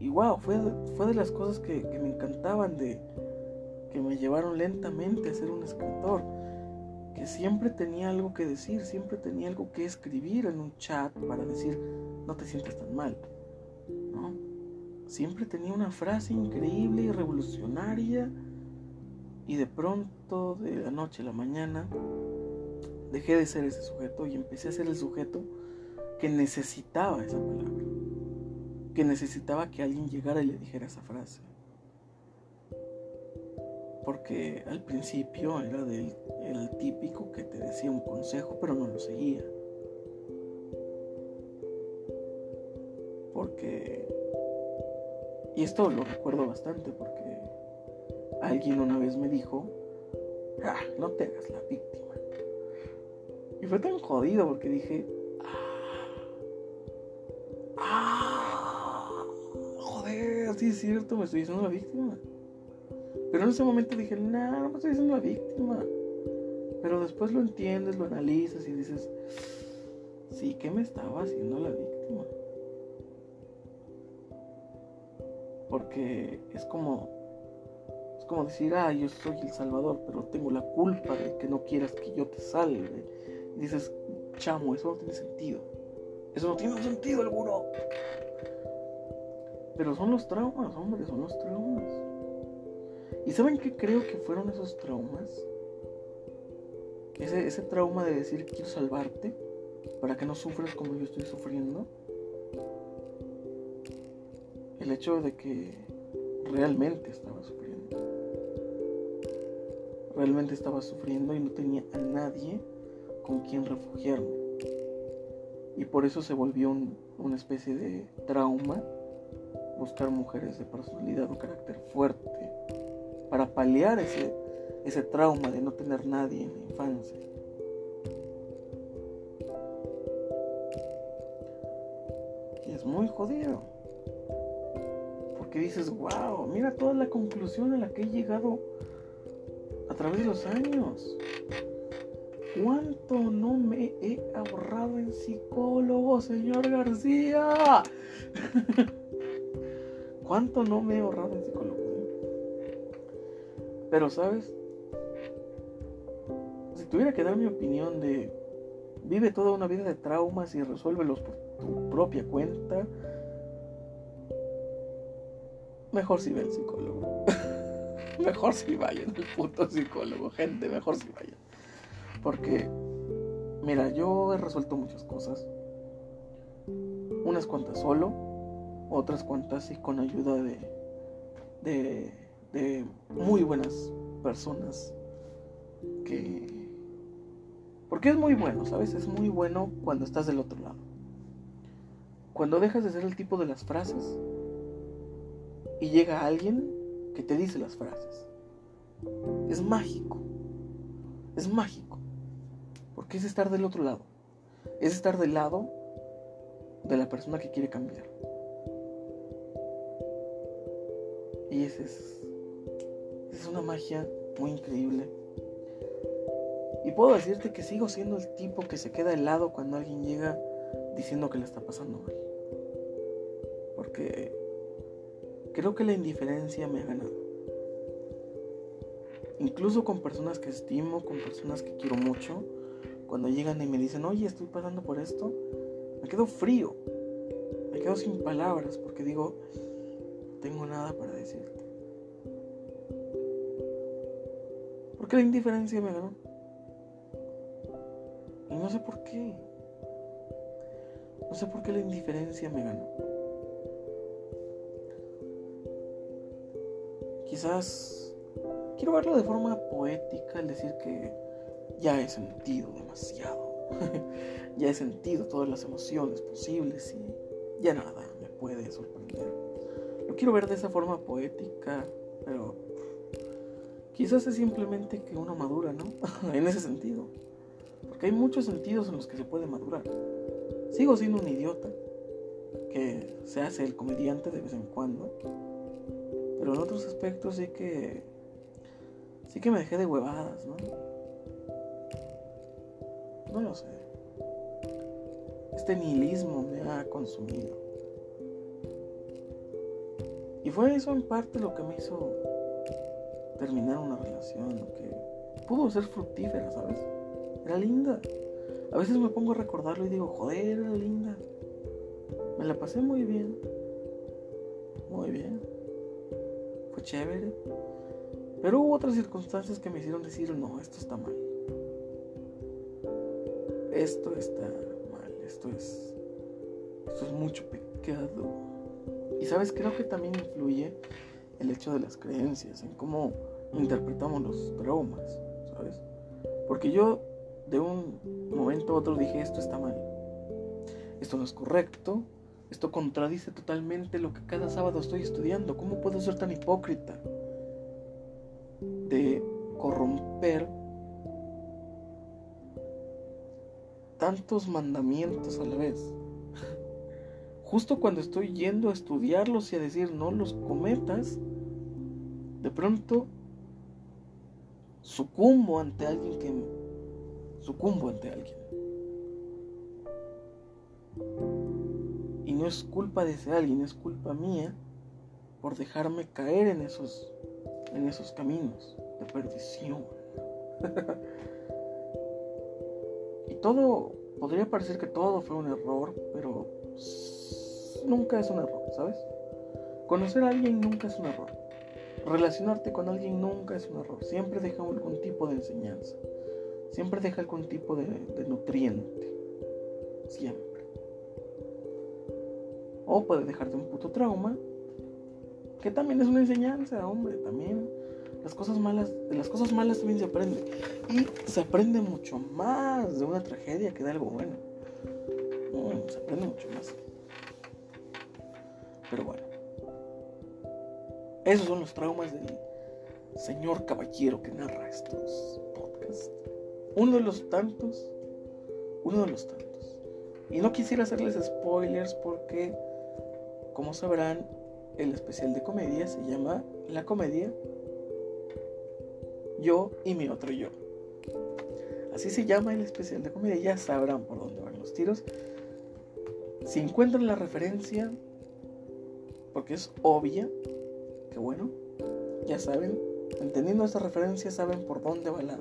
y, wow, fue, fue de las cosas que, me encantaban, de que me llevaron lentamente a ser un escritor. Que siempre tenía algo que decir, siempre tenía algo que escribir en un chat para decir, no te sientas tan mal. ¿no? siempre tenía una frase increíble y revolucionaria y de pronto, de la noche a la mañana, dejé de ser ese sujeto y empecé a ser el sujeto que necesitaba esa palabra, que necesitaba que alguien llegara y le dijera esa frase. Porque al principio era del, el típico que te decía un consejo pero no lo seguía. Porque... Y esto lo recuerdo bastante porque alguien una vez me dijo, ah, no te hagas la víctima. Y fue tan jodido porque dije, sí es cierto, me estoy diciendo la víctima. Pero en ese momento dije, no, no me estoy diciendo la víctima. Pero después lo entiendes, lo analizas y dices, sí que me estaba haciendo la víctima. Porque es como es como decir, ah, yo soy el Salvador, pero tengo la culpa de que no quieras que yo te salve. Y dices, chamo, eso no tiene sentido. Eso no tiene sentido alguno. Pero son los traumas, hombre, son los traumas. ¿Y saben qué creo que fueron esos traumas? Ese, ese trauma de decir quiero salvarte para que no sufras como yo estoy sufriendo. El hecho de que realmente estaba sufriendo. Realmente estaba sufriendo y no tenía a nadie con quien refugiarme. Y por eso se volvió una especie de trauma buscar mujeres de personalidad o carácter fuerte para paliar ese, ese trauma de no tener nadie en la infancia. Y es muy jodido. Porque dices, wow, mira toda la conclusión a la que he llegado a través de los años. ¿Cuánto no me he ahorrado en psicólogo, señor García? ¿Cuánto no me he ahorrado en psicólogo? Pero, ¿sabes? Si tuviera que dar mi opinión de vive toda una vida de traumas y resuélvelos por tu propia cuenta, mejor si ve el psicólogo. mejor si vayan al puto psicólogo, gente, mejor si vayan. Porque, mira, yo he resuelto muchas cosas. Unas cuantas solo, otras cuantas y con ayuda de, de, muy buenas personas. Que... Porque es muy bueno, ¿sabes? Es muy bueno cuando estás del otro lado. Cuando dejas de ser el tipo de las frases y llega alguien que te dice las frases. Es mágico. Es mágico. Porque es estar del otro lado. Es estar del lado de la persona que quiere cambiar. Y esa es, es una magia muy increíble. Y puedo decirte que sigo siendo el tipo que se queda helado cuando alguien llega diciendo que le está pasando mal. Porque creo que la indiferencia me ha ganado. Incluso con personas que estimo, con personas que quiero mucho, cuando llegan y me dicen, oye, estoy pasando por esto, me quedo frío, me quedo sin palabras porque digo, tengo nada para decirte. Porque la indiferencia me ganó. Y no sé por qué. No sé por qué la indiferencia me ganó. quizás quiero verlo de forma poética, al decir que ya he sentido demasiado, ya he sentido todas las emociones posibles y ya nada me puede sorprender. Lo quiero ver de esa forma poética, pero quizás es simplemente que uno madura, ¿no? en ese sentido. Porque hay muchos sentidos en los que se puede madurar. Sigo siendo un idiota que se hace el comediante de vez en cuando pero en otros aspectos sí que. Sí que me dejé de huevadas, ¿no? No lo sé. Este nihilismo me ha consumido. Y fue eso en parte lo que me hizo terminar una relación que pudo ser fructífera, ¿sabes? Era linda. A veces me pongo a recordarlo y digo, joder, era linda. Me la pasé muy bien. muy bien. Fue chévere. Pero hubo otras circunstancias que me hicieron decir, no, esto está mal. Esto está mal, esto es, esto es mucho pecado. Y sabes, creo que también influye el hecho de las creencias, en cómo interpretamos los traumas, ¿sabes? Porque yo de un momento a otro dije, esto está mal, esto no es correcto, esto contradice totalmente lo que cada sábado estoy estudiando, ¿cómo puedo ser tan hipócrita? De corromper tantos mandamientos a la vez. Justo cuando estoy yendo a estudiarlos y a decir no los cometas, de pronto sucumbo ante alguien que sucumbo ante alguien. Y no es culpa de ese alguien, es culpa mía por dejarme caer en esos en esos caminos de perdición. y todo podría parecer que todo fue un error, pero nunca es un error, ¿sabes? Conocer a alguien nunca es un error. Relacionarte con alguien nunca es un error. Siempre deja algún tipo de enseñanza. Siempre deja algún tipo de, nutriente. Siempre. O puede dejarte un puto trauma. Que también es una enseñanza, hombre. También. Las cosas malas, de las cosas malas también se aprende. Y se aprende mucho más de una tragedia que de algo bueno. Mm, se aprende mucho más. Pero bueno. Esos son los traumas del señor caballero que narra estos podcasts. Uno de los tantos. Uno de los tantos. Y no quisiera hacerles spoilers porque, como sabrán, el especial de comedia se llama La comedia Yo y mi otro yo. Así se llama el especial de comedia. Ya sabrán por dónde van los tiros. Si encuentran la referencia, porque es obvia, que bueno, ya saben, entendiendo esta referencia saben por dónde va la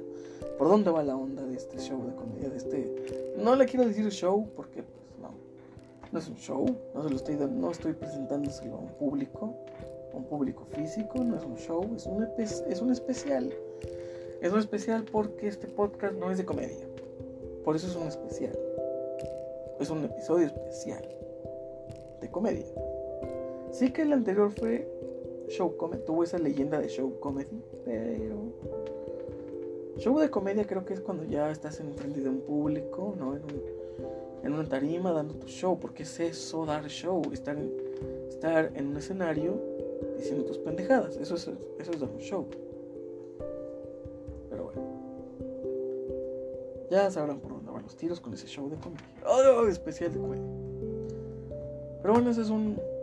por dónde va la onda de este show de comedia, de este no le quiero decir show porque pues no. No es un show, no se lo estoy no estoy presentándoselo a un público, a un público físico, no es un show, es un es un especial. Es un especial porque este podcast no es de comedia. Por eso es un especial. Es un episodio especial de comedia. Sí que el anterior fue show comedy, tuvo esa leyenda de show comedy, pero show de comedia creo que es cuando ya estás en frente de un público, ¿no? En, en una tarima dando tu show, porque es eso, dar show, estar en, estar en un escenario diciendo tus pendejadas, eso es, eso es dar un show. Pero bueno, ya sabrán por dónde van los tiros con ese show de comedia. Oh, especial de comedia. Pero bueno, ese es un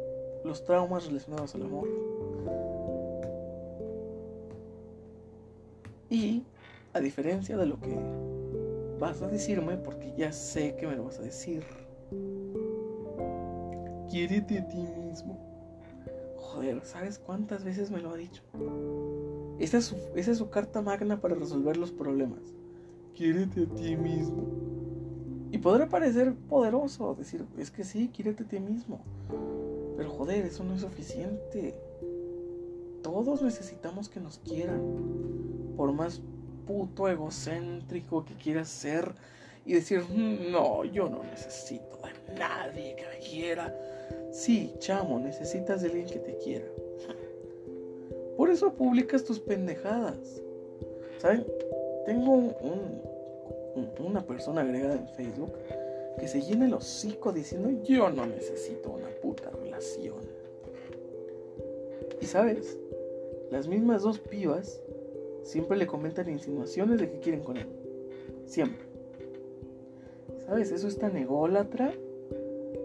los traumas relacionados al amor. Y a diferencia de lo que vas a decirme, porque ya sé que me lo vas a decir, quiérete a ti mismo. Joder, ¿sabes cuántas veces me lo ha dicho? Esa es su, esa es su carta magna para resolver los problemas. Quiérete a ti mismo. Y podrá parecer poderoso decir, es que sí, quiérete a ti mismo. Pero joder, eso no es suficiente. Todos necesitamos que nos quieran. Por más puto egocéntrico que quieras ser y decir, no, yo no necesito de nadie que me quiera. Sí, chamo, necesitas de alguien que te quiera. Por eso publicas tus pendejadas. ¿Saben? Tengo una persona agregada en Facebook que se llena el hocico diciendo yo no necesito una puta Y sabes, las mismas dos pibas siempre le comentan insinuaciones de que quieren con él. Siempre. ¿Sabes? Eso es tan ególatra.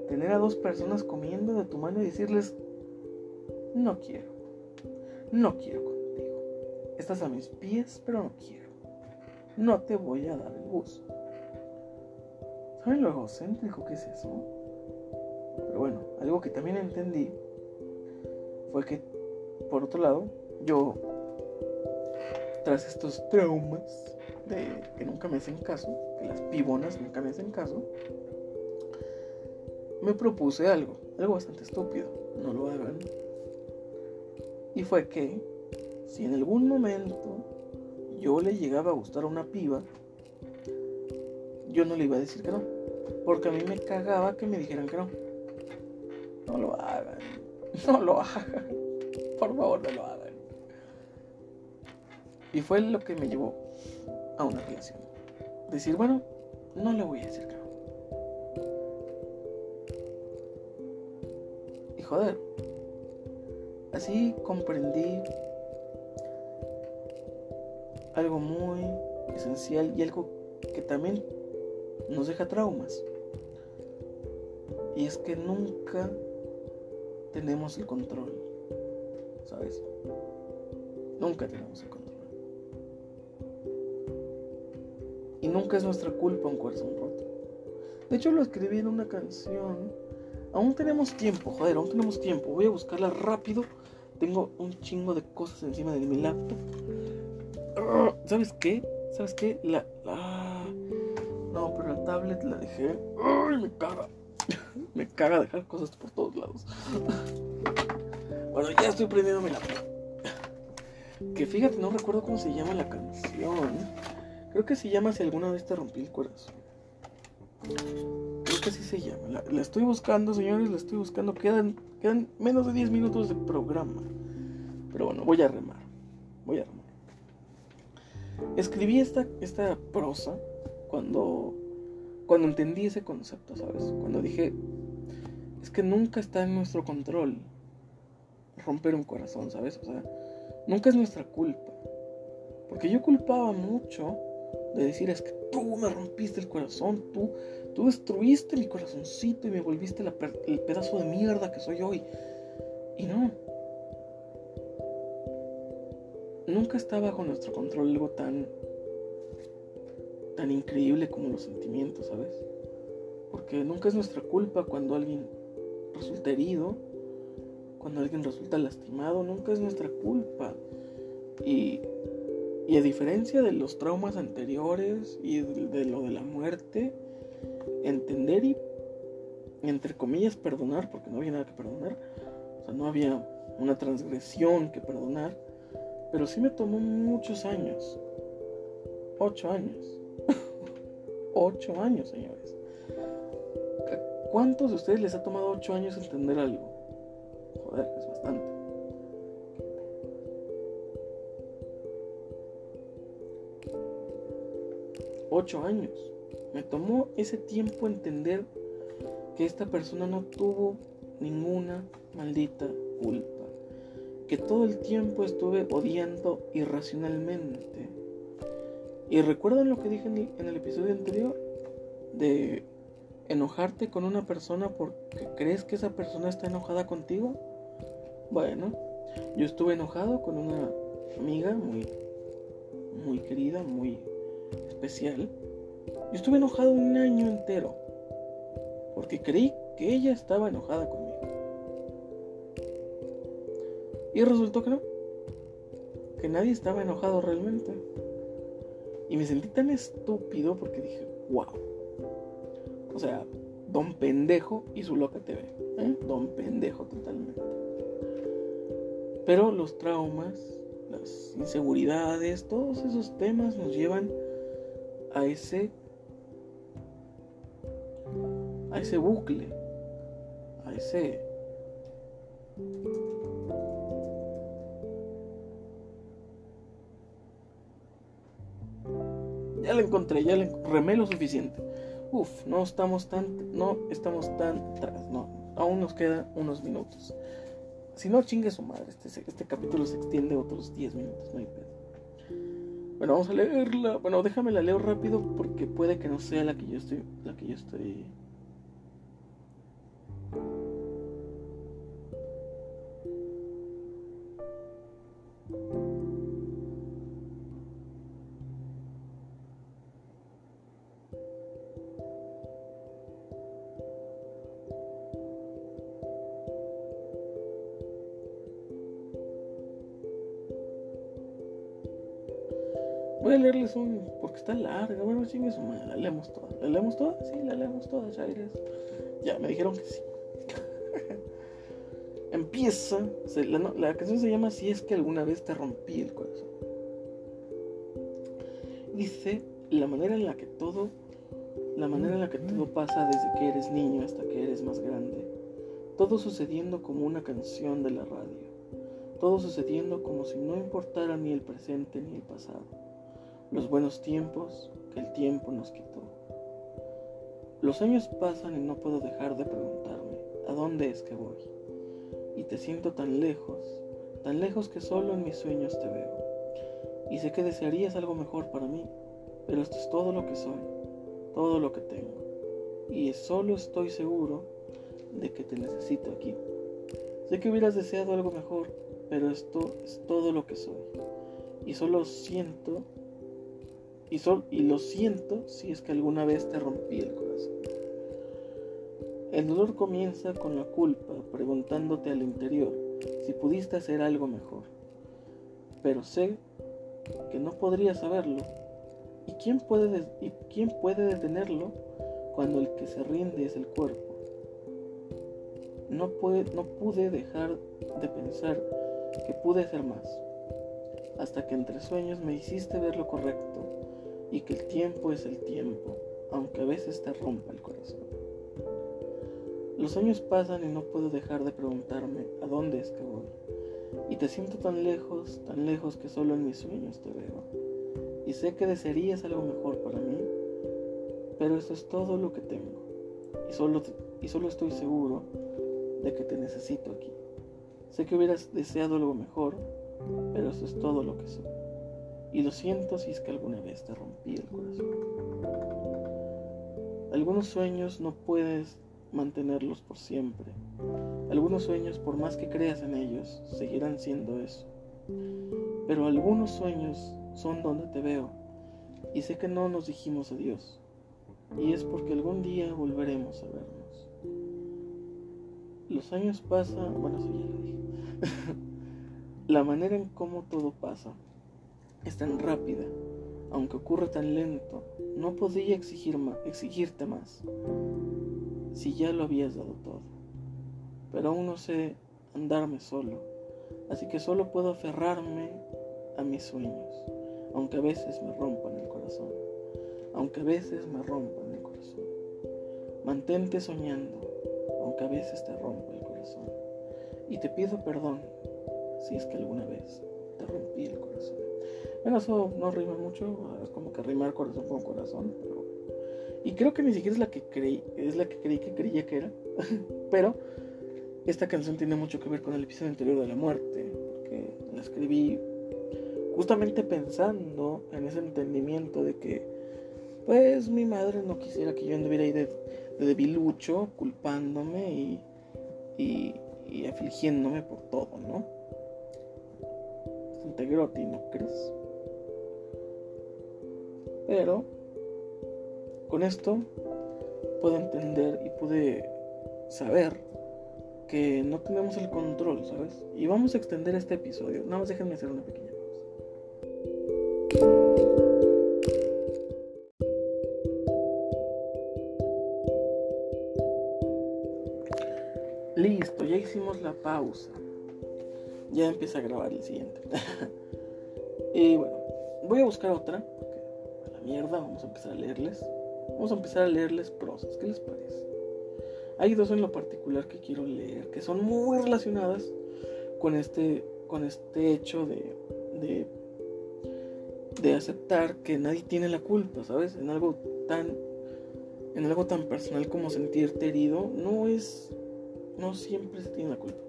Tener a dos personas comiendo de tu mano y decirles, no quiero. No quiero contigo. Estás a mis pies, pero no quiero. No te voy a dar el gusto. ¿Saben lo egocéntrico que es eso? Algo que también entendí fue que, por otro lado, yo, tras estos traumas de que nunca me hacen caso, que las pibonas nunca me hacen caso, me propuse algo, algo bastante estúpido, no lo hagan, Y fue que, si en algún momento yo le llegaba a gustar a una piba, yo no le iba a decir que no. Porque a mí me cagaba que me dijeran que no. No lo hagan. No lo hagan. Por favor, no lo hagan. Y fue lo que me llevó a una relación. Decir, bueno, no le voy a decir que no. Y joder, así comprendí algo muy esencial y algo que también nos deja traumas. Y es que nunca tenemos el control, ¿sabes? Nunca tenemos el control. Y nunca es nuestra culpa un corazón roto. De hecho lo escribí en una canción. Aún tenemos tiempo, joder, aún tenemos tiempo. Voy a buscarla rápido. Tengo un chingo de cosas encima de mi laptop. ¿Sabes qué? ¿Sabes qué? La, No, pero la tablet la dejé. ¡Ay, me caga! me caga dejar cosas por lados. bueno, ya estoy prendiendo mi laptop. Que fíjate, no recuerdo cómo se llama la canción. Creo que se llama Si alguna vez te rompí el corazón. Creo que así se llama. La, estoy buscando, señores, la estoy buscando. Quedan, quedan menos de 10 minutos de programa. Pero bueno, voy a remar. Voy a remar. Escribí esta, esta prosa cuando, cuando entendí ese concepto, ¿sabes? Cuando dije, es que nunca está en nuestro control romper un corazón, ¿sabes? O sea, nunca es nuestra culpa. Porque yo culpaba mucho de decir es que tú me rompiste el corazón, tú, tú destruiste mi corazoncito y me volviste el pedazo de mierda que soy hoy. Y no. Nunca está bajo nuestro control algo tan tan increíble como los sentimientos, ¿sabes? Porque nunca es nuestra culpa cuando alguien resulta herido, cuando alguien resulta lastimado, nunca es nuestra culpa. Y y a diferencia de los traumas anteriores y de, lo de la muerte, entender y, entre comillas, perdonar, porque no había nada que perdonar, o sea, no había una transgresión que perdonar, pero sí me tomó muchos años, ocho años, ocho años, señores. ¿Cuántos de ustedes les ha tomado ocho años entender algo? Joder, es bastante. ocho años. Me tomó ese tiempo entender que esta persona no tuvo ninguna maldita culpa. Que todo el tiempo estuve odiando irracionalmente. Y recuerdan lo que dije en el, episodio anterior de enojarte con una persona porque crees que esa persona está enojada contigo. Bueno, yo estuve enojado con una amiga muy muy querida, muy especial, yo estuve enojado un año entero porque creí que ella estaba enojada conmigo. Y resultó que no, que nadie estaba enojado realmente. Y me sentí tan estúpido porque dije, wow. O sea, don pendejo y su loca TV. ¿eh? Don pendejo totalmente. Pero los traumas, las inseguridades, todos esos temas nos llevan a ese a ese bucle, a ese Ya la encontré, ya le remé lo suficiente. Uf, no estamos tan no estamos tan atrás, no, aún nos quedan unos minutos. Si no chingue su madre, este, este capítulo se extiende otros 10 minutos, no hay pedo. Bueno, vamos a leerla. Bueno, déjame la leo rápido porque puede que no sea la que yo estoy. La que yo estoy. Voy a leerles un. porque está larga. Bueno, chingue su madre. La leemos toda. ¿La leemos toda? Sí, la leemos toda, Chaires. Ya, me dijeron que sí. empieza, la, la, canción se llama Si es que alguna vez te rompí el corazón. Dice la manera en la que todo, la manera en la que todo pasa desde que eres niño hasta que eres más grande. Todo sucediendo como una canción de la radio. Todo sucediendo como si no importara ni el presente ni el pasado. Los buenos tiempos que el tiempo nos quitó. Los años pasan y no puedo dejar de preguntarme, ¿a dónde es que voy? Y te siento tan lejos, tan lejos que solo en mis sueños te veo. Y sé que desearías algo mejor para mí, pero esto es todo lo que soy, todo lo que tengo. Y solo estoy seguro de que te necesito aquí. Sé que hubieras deseado algo mejor, pero esto es todo lo que soy. Y solo siento, y, lo siento si es que alguna vez te rompí el corazón. El dolor comienza con la culpa, preguntándote al interior si pudiste hacer algo mejor. Pero sé que no podría saberlo. ¿Y quién puede, detenerlo cuando el que se rinde es el cuerpo? No pude dejar de pensar que pude hacer más, hasta que entre sueños me hiciste ver lo correcto y que el tiempo es el tiempo, aunque a veces te rompa el corazón. Los años pasan y no puedo dejar de preguntarme a dónde es que voy. Y te siento tan lejos, tan lejos que solo en mis sueños te veo. Y sé que desearías algo mejor para mí, pero eso es todo lo que tengo. Y solo, y solo estoy seguro de que te necesito aquí. Sé que hubieras deseado algo mejor, pero eso es todo lo que soy. Y lo siento si es que alguna vez te rompí el corazón. Algunos sueños no puedes mantenerlos por siempre. Algunos sueños, por más que creas en ellos, seguirán siendo eso. Pero algunos sueños son donde te veo y sé que no nos dijimos adiós. Y es porque algún día volveremos a vernos. Los años pasan, bueno, eso ya lo dije. La manera en cómo todo pasa es tan rápida, aunque ocurre tan lento, no exigir exigirte más si ya lo habías dado todo. Pero aún no sé andarme solo, así que solo puedo aferrarme a mis sueños, aunque a veces me rompan el corazón, aunque a veces me rompan el corazón. Mantente soñando, aunque a veces te rompa el corazón. Y te pido perdón si es que alguna vez te rompí el corazón. Bueno, eso no rima mucho, es como que rimar corazón con corazón, pero y creo que ni siquiera es la que creí, es la que creí que creía que era. Pero esta canción tiene mucho que ver con el episodio anterior de la muerte, porque la escribí justamente pensando en ese entendimiento de que, pues mi madre no quisiera que yo anduviera ahí de, debilucho, culpándome y, y, y, afligiéndome por todo, ¿no? Bastante groti, ¿no crees? Pero con esto pude entender y pude saber que no tenemos el control, ¿sabes? Y vamos a extender este episodio. Nada más déjenme hacer una pequeña pausa. Listo, ya hicimos la pausa. Ya empieza a grabar el siguiente. y bueno, voy a buscar otra. Vamos a empezar a leerles. Vamos a empezar a leerles prosas. ¿Qué les parece? Hay dos en lo particular que quiero leer, que son muy relacionadas con este, con este hecho de, de, de aceptar que nadie tiene la culpa, ¿sabes? En algo tan, en algo tan personal como sentirte herido, no es, no siempre se tiene la culpa.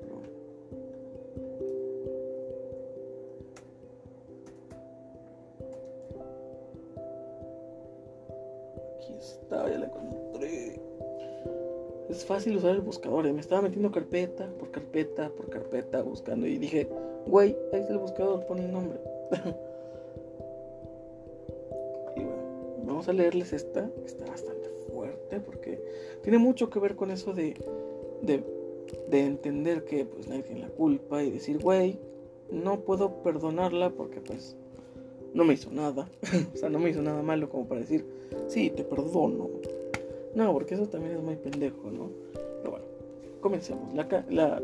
Fácil usar el buscador. ¿eh? Me estaba metiendo carpeta por carpeta por carpeta buscando y dije, güey, ahí está el buscador, pon el nombre. y bueno, vamos a leerles esta. Está bastante fuerte porque tiene mucho que ver con eso de, de, de entender que pues nadie tiene la culpa y decir, güey, no puedo perdonarla porque pues no me hizo nada. o sea, no me hizo nada malo como para decir, sí, te perdono. No, porque eso también es muy pendejo, ¿no? Pero bueno, comencemos. La,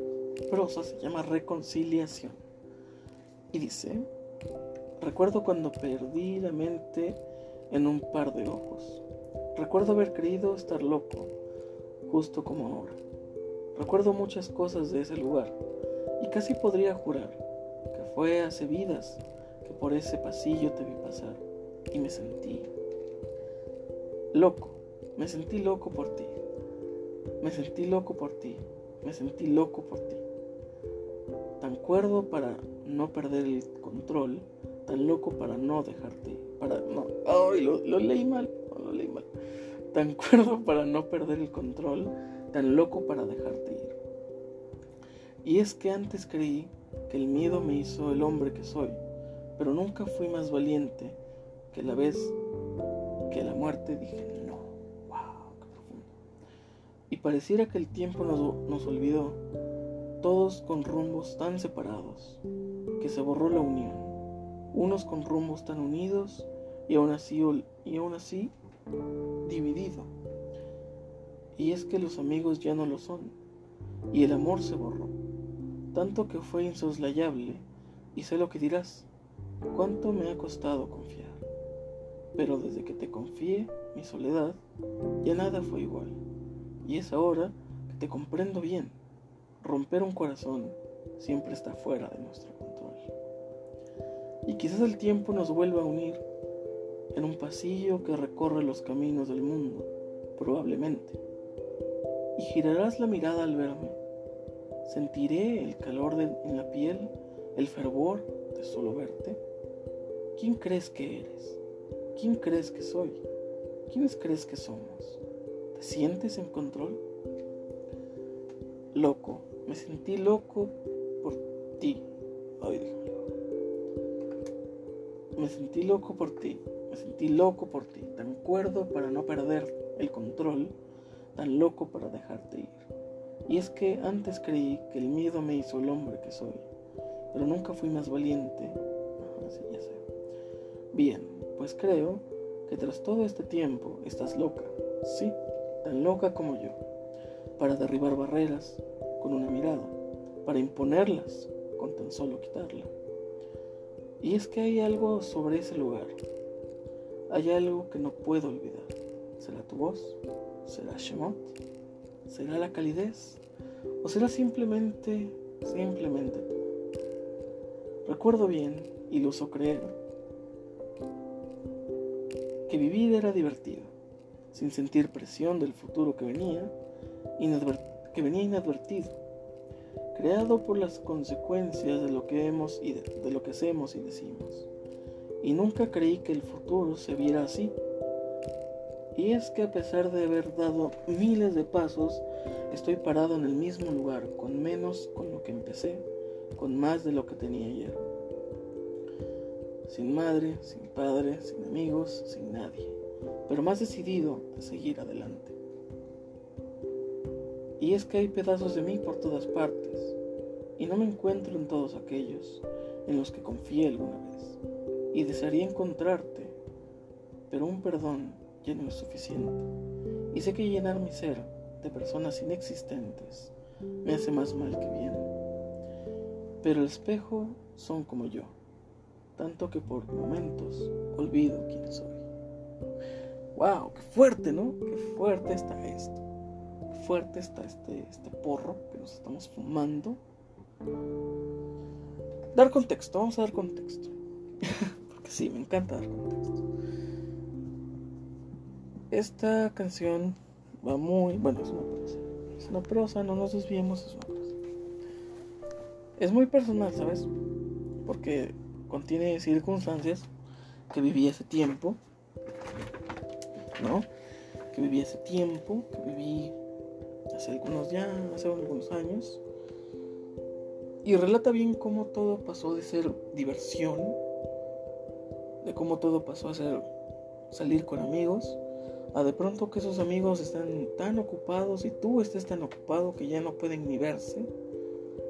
prosa se llama Reconciliación. Y dice, recuerdo cuando perdí la mente en un par de ojos. Recuerdo haber creído estar loco, justo como ahora. Recuerdo muchas cosas de ese lugar y casi podría jurar que fue hace vidas que por ese pasillo te vi pasar y me sentí loco, me sentí loco por ti, me sentí loco por ti, me sentí loco por ti. Tan cuerdo para no perder el control, tan loco para no dejarte, para no, ay, lo, lo leí mal, lo leí mal. Tan cuerdo para no perder el control, tan loco para dejarte ir. Y es que antes creí que el miedo me hizo el hombre que soy, pero nunca fui más valiente que la vez que la muerte dije Y pareciera que el tiempo nos, nos olvidó, todos con rumbos tan separados, que se borró la unión, unos con rumbos tan unidos y aún así, y aún así dividido. Y es que los amigos ya no lo son, y el amor se borró tanto que fue insoslayable, y sé lo que dirás, cuánto me ha costado confiar. Pero desde que te confié mi soledad, ya nada fue igual, y es ahora que te comprendo bien. Romper un corazón siempre está fuera de nuestro control. Y quizás el tiempo nos vuelva a unir en un pasillo que recorre los caminos del mundo, probablemente. Y girarás la mirada al verme ¿Sentiré el calor en la piel, el fervor de solo verte? ¿Quién crees que eres? ¿Quién crees que soy? ¿Quiénes crees que somos? ¿Te sientes en control? Loco, me sentí loco por ti. Ay, déjame. Me sentí loco por ti, me sentí loco por ti, tan cuerdo para no perder el control, tan loco para dejarte ir. Y es que antes creí que el miedo me hizo el hombre que soy, pero nunca fui más valiente. ya sé. Bien, pues creo que tras todo este tiempo estás loca, sí, tan loca como yo, para derribar barreras con una mirada, para imponerlas con tan solo quitarla. Y es que hay algo sobre ese lugar, hay algo que no puedo olvidar. ¿Será tu voz? ¿Será Shemot? ¿Será la calidez? ¿O será simplemente, simplemente tú? Recuerdo bien, y lo uso creer, que vivir era divertido, sin sentir presión del futuro que venía, que venía inadvertido, creado por las consecuencias de lo que hemos y de lo que hacemos y decimos. Y nunca creí que el futuro se viera así y es que a pesar de haber dado miles de pasos, estoy parado en el mismo lugar, con menos con lo que empecé, con más de lo que tenía ayer. Sin madre, sin padre, sin amigos, sin nadie, pero más decidido a seguir adelante. Y es que hay pedazos de mí por todas partes, y no me encuentro en todos aquellos en los que confié alguna vez, y desearía encontrarte, pero un perdón ya no es suficiente. Y sé que llenar mi ser de personas inexistentes me hace más mal que bien. Pero el espejo son como yo, tanto que por momentos olvido quién soy. ¡Wow! ¡Qué fuerte, ¿no? ¡Qué fuerte está esto! ¡Qué fuerte está este, este porro que nos estamos fumando! Dar contexto, vamos a dar contexto. Porque sí, me encanta dar contexto. Esta canción va muy. Bueno, es una prosa. Es una prosa, no nos desviemos, es una prosa. Es muy personal, ¿sabes? Porque contiene circunstancias que viví hace tiempo, ¿no? Que viví hace tiempo, que viví hace algunos ya, hace algunos años. Y relata bien cómo todo pasó de ser diversión, de cómo todo pasó a ser salir con amigos, a de pronto que esos amigos están tan ocupados y tú estés tan ocupado que ya no pueden ni verse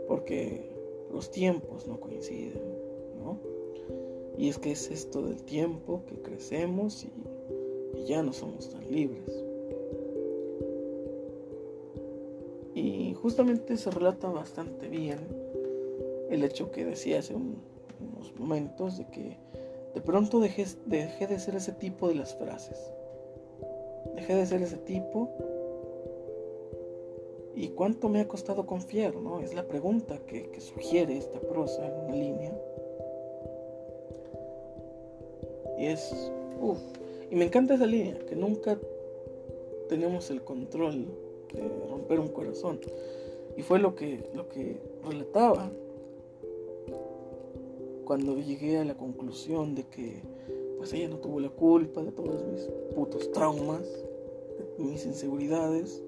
porque los tiempos no coinciden, ¿no? Y es que es esto del tiempo que crecemos y, y ya no somos tan libres. Y justamente se relata bastante bien el hecho que decía hace unos momentos de que de pronto dejé, dejé de ser ese tipo de las frases. Dejé de ser ese tipo. ¿Y cuánto me ha costado confiar? ¿no? Es la pregunta que, que sugiere esta prosa en una línea. Y es... Uf. Y me encanta esa línea, que nunca tenemos el control de romper un corazón. Y fue lo que, lo que relataba cuando llegué a la conclusión de que pues ella no tuvo la culpa de todos mis putos traumas, de mis inseguridades.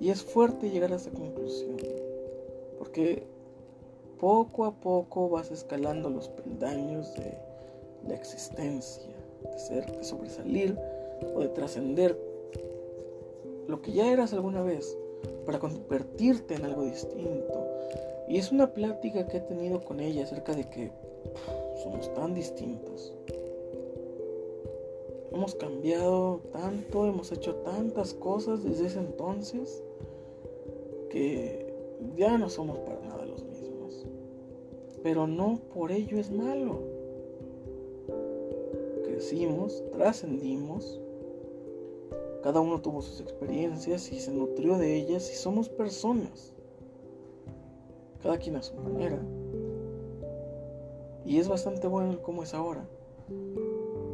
Y es fuerte llegar a esa conclusión, porque poco a poco vas escalando los peldaños de la existencia, de ser, de sobresalir o de trascender lo que ya eras alguna vez para convertirte en algo distinto. Y es una plática que he tenido con ella acerca de que somos tan distintos. Hemos cambiado tanto, hemos hecho tantas cosas desde ese entonces que ya no somos para nada los mismos. Pero no por ello es malo. Trascendimos, cada uno tuvo sus experiencias y se nutrió de ellas y somos personas. Cada quien a su manera. Y es bastante bueno como es ahora.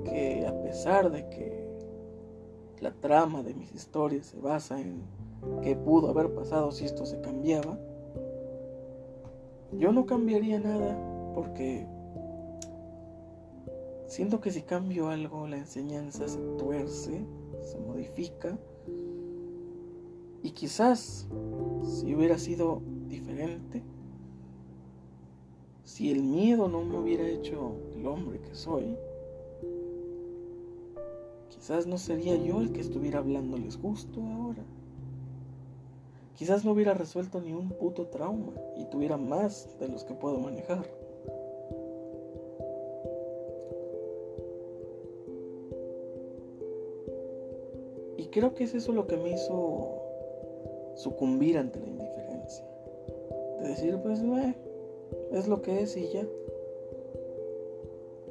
Que a pesar de que la trama de mis historias se basa en qué pudo haber pasado si esto se cambiaba, yo no cambiaría nada porque siento que si cambio algo la enseñanza se tuerce se modifica. Y quizás si hubiera sido diferente, si el miedo no me hubiera hecho el hombre que soy, quizás no sería yo el que estuviera hablándoles justo ahora. Quizás no hubiera resuelto ni un puto trauma y tuviera más de los que puedo manejar. Creo que es eso lo que me hizo sucumbir ante la indiferencia. De decir, pues, es lo que es y ya.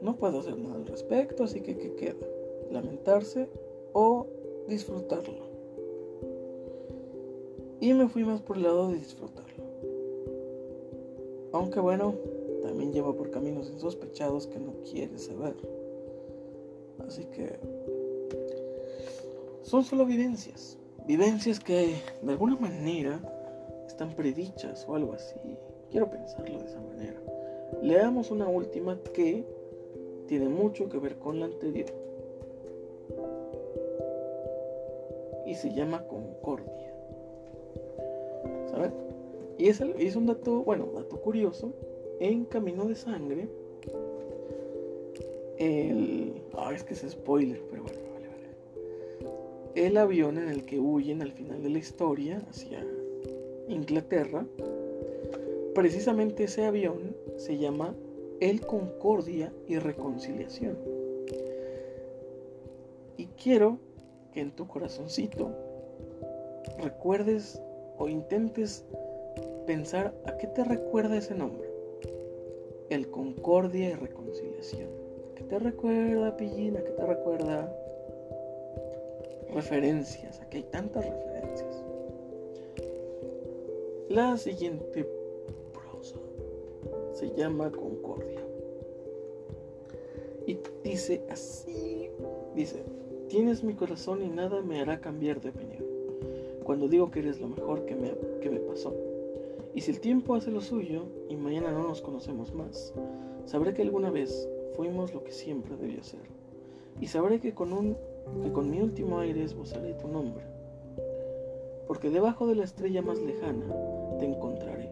No puedo hacer nada al respecto, así que ¿qué queda? Lamentarse o disfrutarlo. Y me fui más por el lado de disfrutarlo. Aunque bueno, también lleva por caminos insospechados que no quiere saber. Así que son solo vivencias. Vivencias que de alguna manera están predichas o algo así. Quiero pensarlo de esa manera. Leamos una última que tiene mucho que ver con la anterior. Y se llama Concordia. ¿Saben? Y es, un dato, bueno, dato curioso. En Camino de Sangre, el... Ah, es que es spoiler, pero el avión en el que huyen al final de la historia hacia Inglaterra, precisamente ese avión se llama el Concordia y Reconciliación. Y quiero que en tu corazoncito recuerdes o intentes pensar a qué te recuerda ese nombre. El Concordia y Reconciliación. ¿Qué te recuerda, Pillina? ¿Qué te recuerda? Referencias, aquí hay tantas referencias. La siguiente prosa se llama Concordia. Y dice así, dice, tienes mi corazón y nada me hará cambiar de opinión. Cuando digo que eres lo mejor que me, que me pasó. Y si el tiempo hace lo suyo y mañana no nos conocemos más, sabré que alguna vez fuimos lo que siempre debió ser. Y sabré que con un que con mi último aire esbozaré tu nombre, porque debajo de la estrella más lejana te encontraré,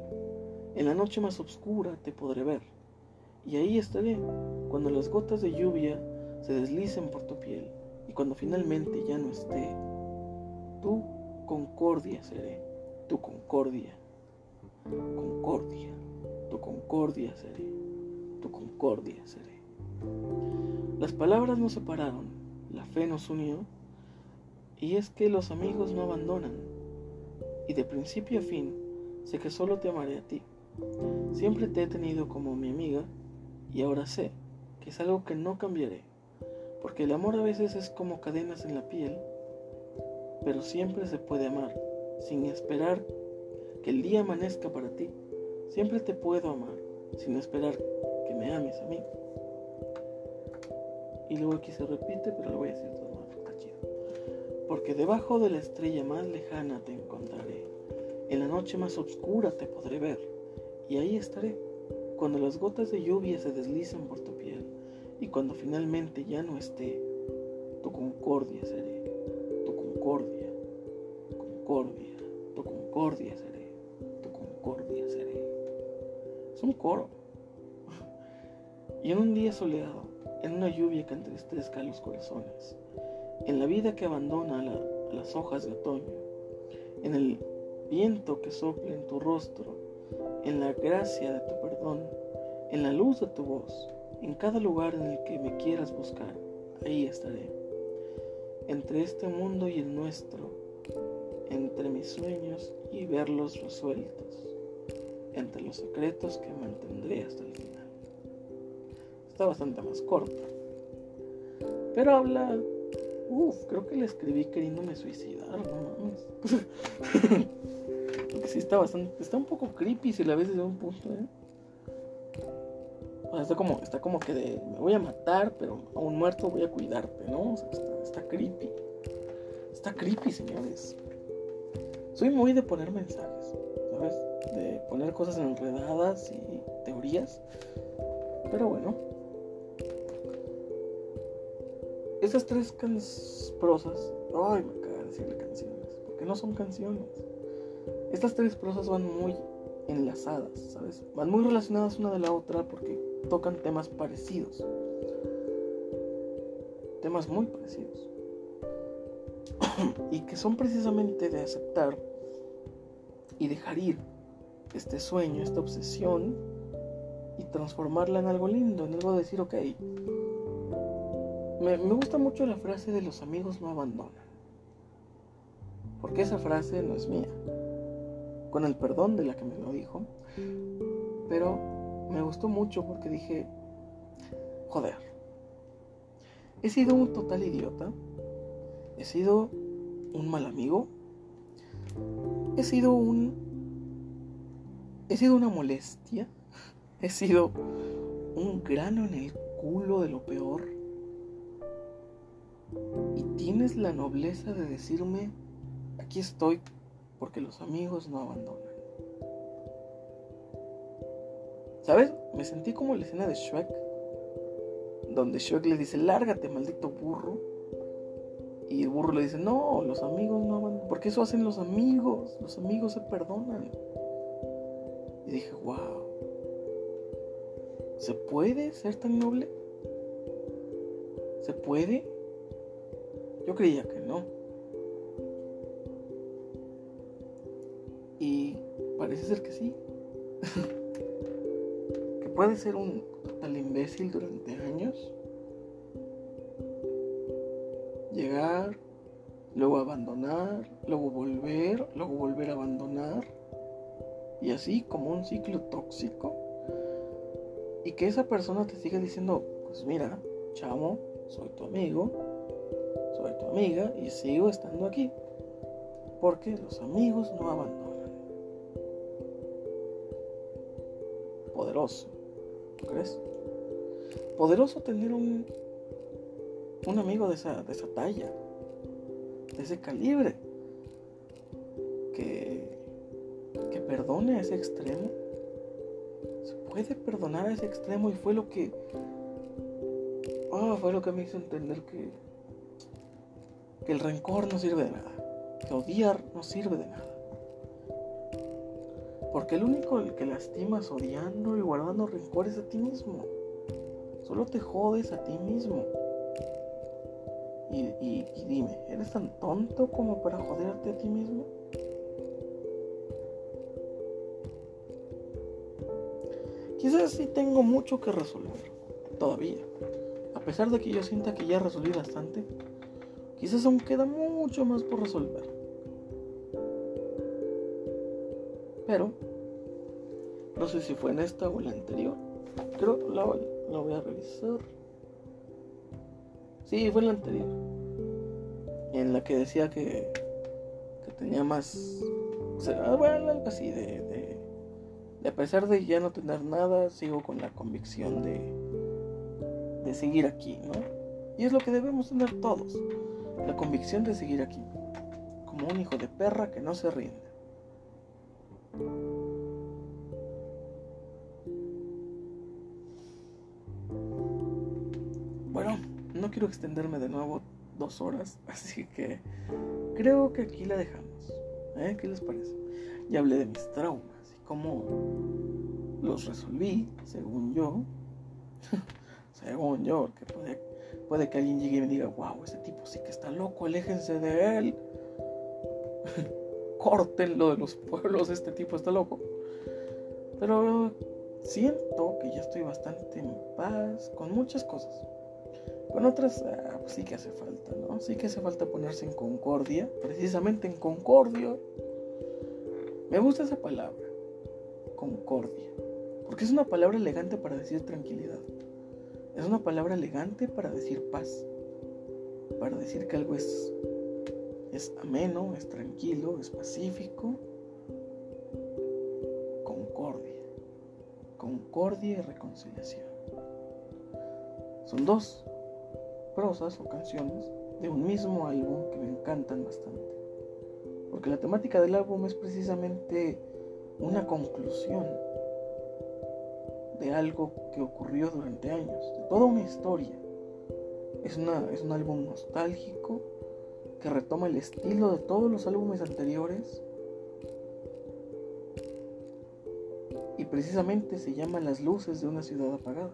en la noche más oscura te podré ver, y ahí estaré cuando las gotas de lluvia se deslicen por tu piel, y cuando finalmente ya no esté, tu concordia seré, tu concordia, concordia, tu concordia seré, tu concordia seré. Las palabras nos separaron la fe nos unió y es que los amigos no abandonan, y de principio a fin sé que solo te amaré a ti. Siempre te he tenido como mi amiga y ahora sé que es algo que no cambiaré, porque el amor a veces es como cadenas en la piel, pero siempre se puede amar sin esperar que el día amanezca para ti. Siempre te puedo amar sin esperar que me ames a mí. Y luego aquí se repite, pero lo voy a decir todo más, chido. Porque debajo de la estrella más lejana te encontraré. En la noche más oscura te podré ver. Y ahí estaré. Cuando las gotas de lluvia se deslizan por tu piel. Y cuando finalmente ya no esté, tu concordia seré. Tu concordia. Concordia. Tu concordia seré. Tu concordia seré. Es un coro. Y en un día soleado, en una lluvia que entristezca los corazones, en la vida que abandona las hojas de otoño, en el viento que sopla en tu rostro, en la gracia de tu perdón, en la luz de tu voz, en cada lugar en el que me quieras buscar, ahí estaré. Entre este mundo y el nuestro, entre mis sueños y verlos resueltos, entre los secretos que mantendré hasta el final. Está bastante más corta. Pero habla. Uf, creo que la escribí queriéndome suicidar, no mames. Porque sí está bastante. Está un poco creepy si la ves desde un punto, ¿eh? O está como, está como que de. Me voy a matar, pero a un muerto voy a cuidarte, ¿no? O sea, está, está creepy. Está creepy, señores. Soy muy de poner mensajes, ¿sabes? De poner cosas enredadas y teorías. Pero bueno, esas tres prosas, ay, me cago decirle canciones, porque no son canciones. Estas tres prosas van muy enlazadas, ¿sabes? Van muy relacionadas una de la otra porque tocan temas parecidos. Temas muy parecidos. y que son precisamente de aceptar y dejar ir este sueño, esta obsesión y transformarla en algo lindo, en algo de decir, ok, me, gusta mucho la frase de los amigos no abandonan. Porque esa frase no es mía. Con el perdón de la que me lo dijo. Pero me gustó mucho porque dije, joder, he sido un total idiota. He sido un mal amigo. He sido un... He sido una molestia. He sido un grano en el culo de lo peor tienes la nobleza de decirme, aquí estoy, porque los amigos no abandonan. ¿Sabes? Me sentí como la escena de Shrek, donde Shrek le dice, lárgate, maldito burro. Y el burro le dice, no, los amigos no abandonan, porque eso hacen los amigos, los amigos se perdonan. Y dije, wow, ¿se puede ser tan noble? ¿Se puede? Yo creía que no. Y parece ser que sí. que puede ser un total imbécil durante años. Llegar, luego abandonar, luego volver, luego volver a abandonar. Y así como un ciclo tóxico. Y que esa persona te siga diciendo, pues mira, chamo, soy tu amigo, tu amiga y sigo estando aquí. Porque los amigos no abandonan. Poderoso, ¿tú crees? Poderoso tener un, un amigo de esa, de esa talla, de ese calibre, que, que perdone a ese extremo. Se puede perdonar a ese extremo y fue lo que... Oh, fue lo que me hizo entender que que el rencor no sirve de nada, que odiar no sirve de nada. Porque el único el que lastimas odiando y guardando rencor es a ti mismo. Solo te jodes a ti mismo. Y, dime, ¿eres tan tonto como para joderte a ti mismo? Quizás sí tengo mucho que resolver, todavía. A pesar de que yo sienta que ya resolví bastante, Quizás aún queda mucho más por resolver. Pero no sé si fue en esta o en la anterior. Creo que la, la voy a revisar. Sí, fue en la anterior. En la que decía que, que tenía más. O sea, bueno, algo así de, de. A pesar de ya no tener nada, sigo con la convicción de. de seguir aquí, ¿no? Y es lo que debemos tener todos. La convicción de seguir aquí. Como un hijo de perra que no se rinde. Bueno, no quiero extenderme de nuevo dos horas, así que creo que aquí la dejamos. ¿Eh? ¿Qué les parece? Ya hablé de mis traumas y cómo los resolví, según yo. según yo, que puede, puede que alguien llegue y me diga, wow, ese tipo sí que está loco, aléjense de él. Córtenlo de los pueblos, este tipo está loco. Pero siento que ya estoy bastante en paz con muchas cosas. Con otras, ah, pues sí que hace falta, ¿no? Sí que hace falta ponerse en concordia, precisamente en concordia. Me gusta esa palabra, concordia, porque es una palabra elegante para decir tranquilidad. Es una palabra elegante para decir paz, para decir que algo es, es ameno, es tranquilo, es pacífico. Concordia, concordia y reconciliación. Son dos prosas o canciones de un mismo álbum que me encantan bastante. Porque la temática del álbum es precisamente una conclusión de algo que ocurrió durante años, de toda una historia. Es, una, es un álbum nostálgico que retoma el estilo de todos los álbumes anteriores y precisamente se llama Las luces de una ciudad apagada.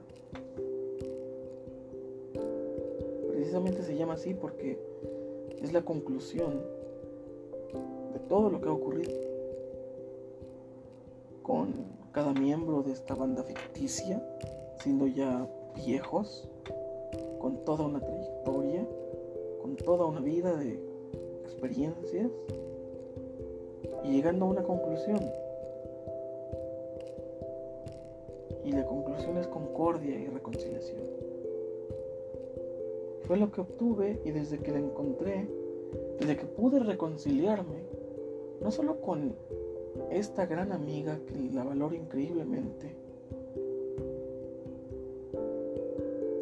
precisamente se llama así porque es la conclusión de todo lo que ha ocurrido con cada miembro de esta banda ficticia, siendo ya viejos, con toda una trayectoria, con toda una vida de experiencias y llegando a una conclusión. Y la conclusión es concordia y reconciliación. Fue lo que obtuve y desde que la encontré, desde que pude reconciliarme, no solo con esta gran amiga que la valoro increíblemente,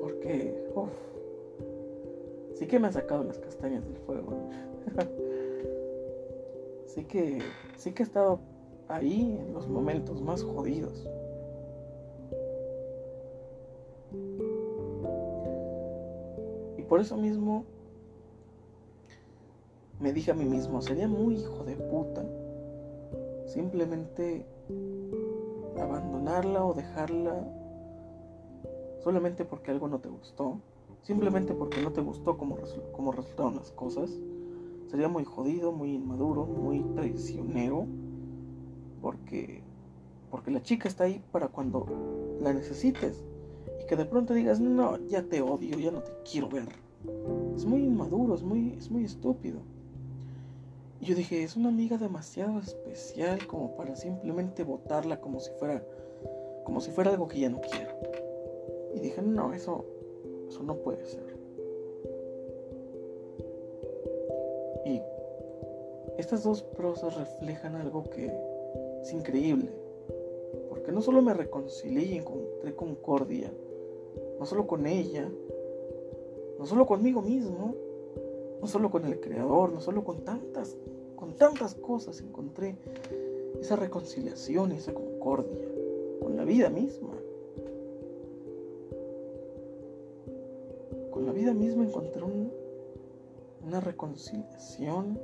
porque, uff, sí que me ha sacado las castañas del fuego. sí que, sí que he estado ahí en los momentos más jodidos. por eso mismo me dije a mí mismo, sería muy hijo de puta simplemente abandonarla o dejarla solamente porque algo no te gustó, simplemente porque no te gustó como, como resultaron las cosas. Sería muy jodido, muy inmaduro, muy traicionero, porque, porque la chica está ahí para cuando la necesites que de pronto digas, no, ya te odio, ya no te quiero ver. Es muy inmaduro, es muy, es muy estúpido. Y yo dije, es una amiga demasiado especial como para simplemente votarla como si fuera, como si fuera algo que ya no quiero. Y dije, no, eso, eso no puede ser. Y estas dos prosas reflejan algo que es increíble. Porque no solo me reconcilié y encontré concordia, no solo con ella, no solo conmigo mismo, no solo con el creador, no solo con tantas, con tantas cosas encontré esa reconciliación, esa concordia con la vida misma. Con la vida misma encontré una reconciliación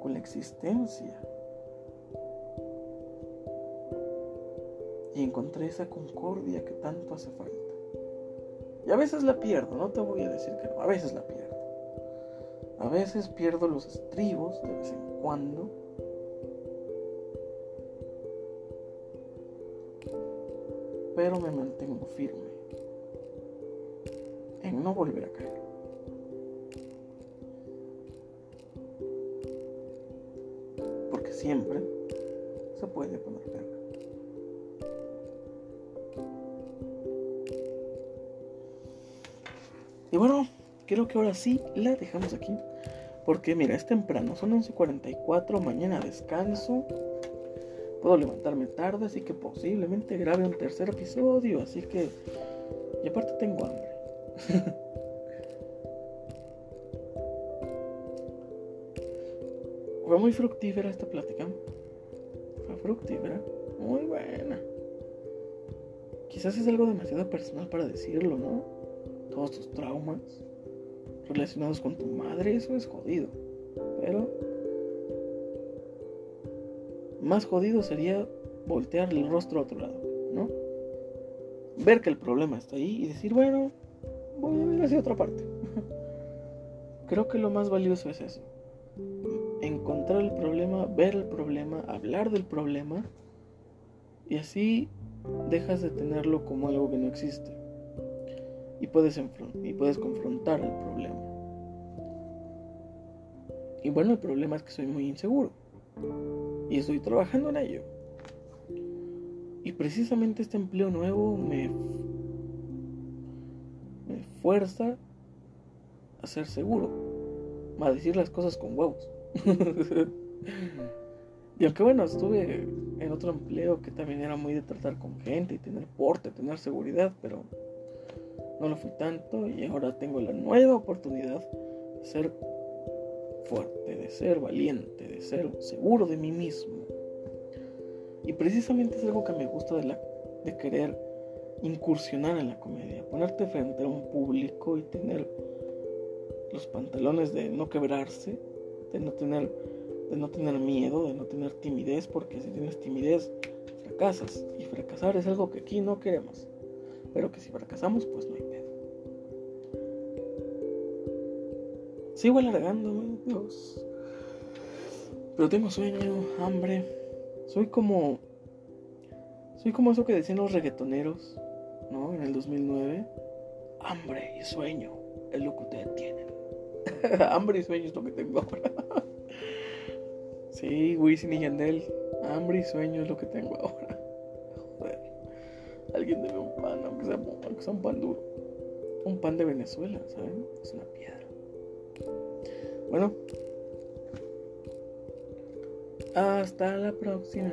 con la existencia. y encontré esa concordia que tanto hace falta. Y a veces la pierdo, no te voy a decir que no, a veces la pierdo. A veces pierdo los estribos de vez en cuando. Pero me mantengo firme en no volver a caer. Porque siempre se puede poner peor. Bueno, creo que ahora sí la dejamos aquí. Porque mira, es temprano, son 11.44, mañana descanso. Puedo levantarme tarde, así que posiblemente grabe un tercer episodio. Así que... Y aparte tengo hambre. Fue muy fructífera esta plática. Fue fructífera. Muy buena. Quizás es algo demasiado personal para decirlo, ¿no? Todos tus traumas relacionados con tu madre, eso es jodido. Pero más jodido sería voltear el rostro a otro lado, ¿no? Ver que el problema está ahí y decir, bueno, voy a ver hacia otra parte. Creo que lo más valioso es eso encontrar el problema, ver el problema, hablar del problema y así dejas de tenerlo como algo que no existe y puedes, y puedes confrontar el problema. Y bueno, el problema es que soy muy inseguro y estoy trabajando en ello. Y precisamente este empleo nuevo me, me fuerza a ser seguro, a decir las cosas con huevos. y aunque bueno, estuve en otro empleo que también era muy de tratar con gente y tener porte, tener seguridad, pero no lo fui tanto y ahora tengo la nueva oportunidad de ser fuerte, de ser valiente, de ser seguro de mí mismo. Y precisamente es algo que me gusta de, la, de querer incursionar en la comedia, ponerte frente a un público y tener los pantalones de no quebrarse de no tener, de no tener miedo, de no tener timidez, porque si tienes timidez, fracasas. Y fracasar es algo que aquí no queremos. Pero que si fracasamos, pues no hay Sigo alargándome, Dios. Pero tengo sueño, hambre. Soy como. Soy como eso que decían los reggaetoneros, ¿no? En el 2009. Hambre y sueño es lo que ustedes tienen. hambre y sueño es lo que tengo ahora. sí, Wisin y Yandel. Hambre y sueño es lo que tengo ahora. Joder. Alguien debe un pan, aunque sea, aunque sea un pan duro. Un pan de Venezuela, ¿saben? Es una piedra. Bueno, hasta la próxima.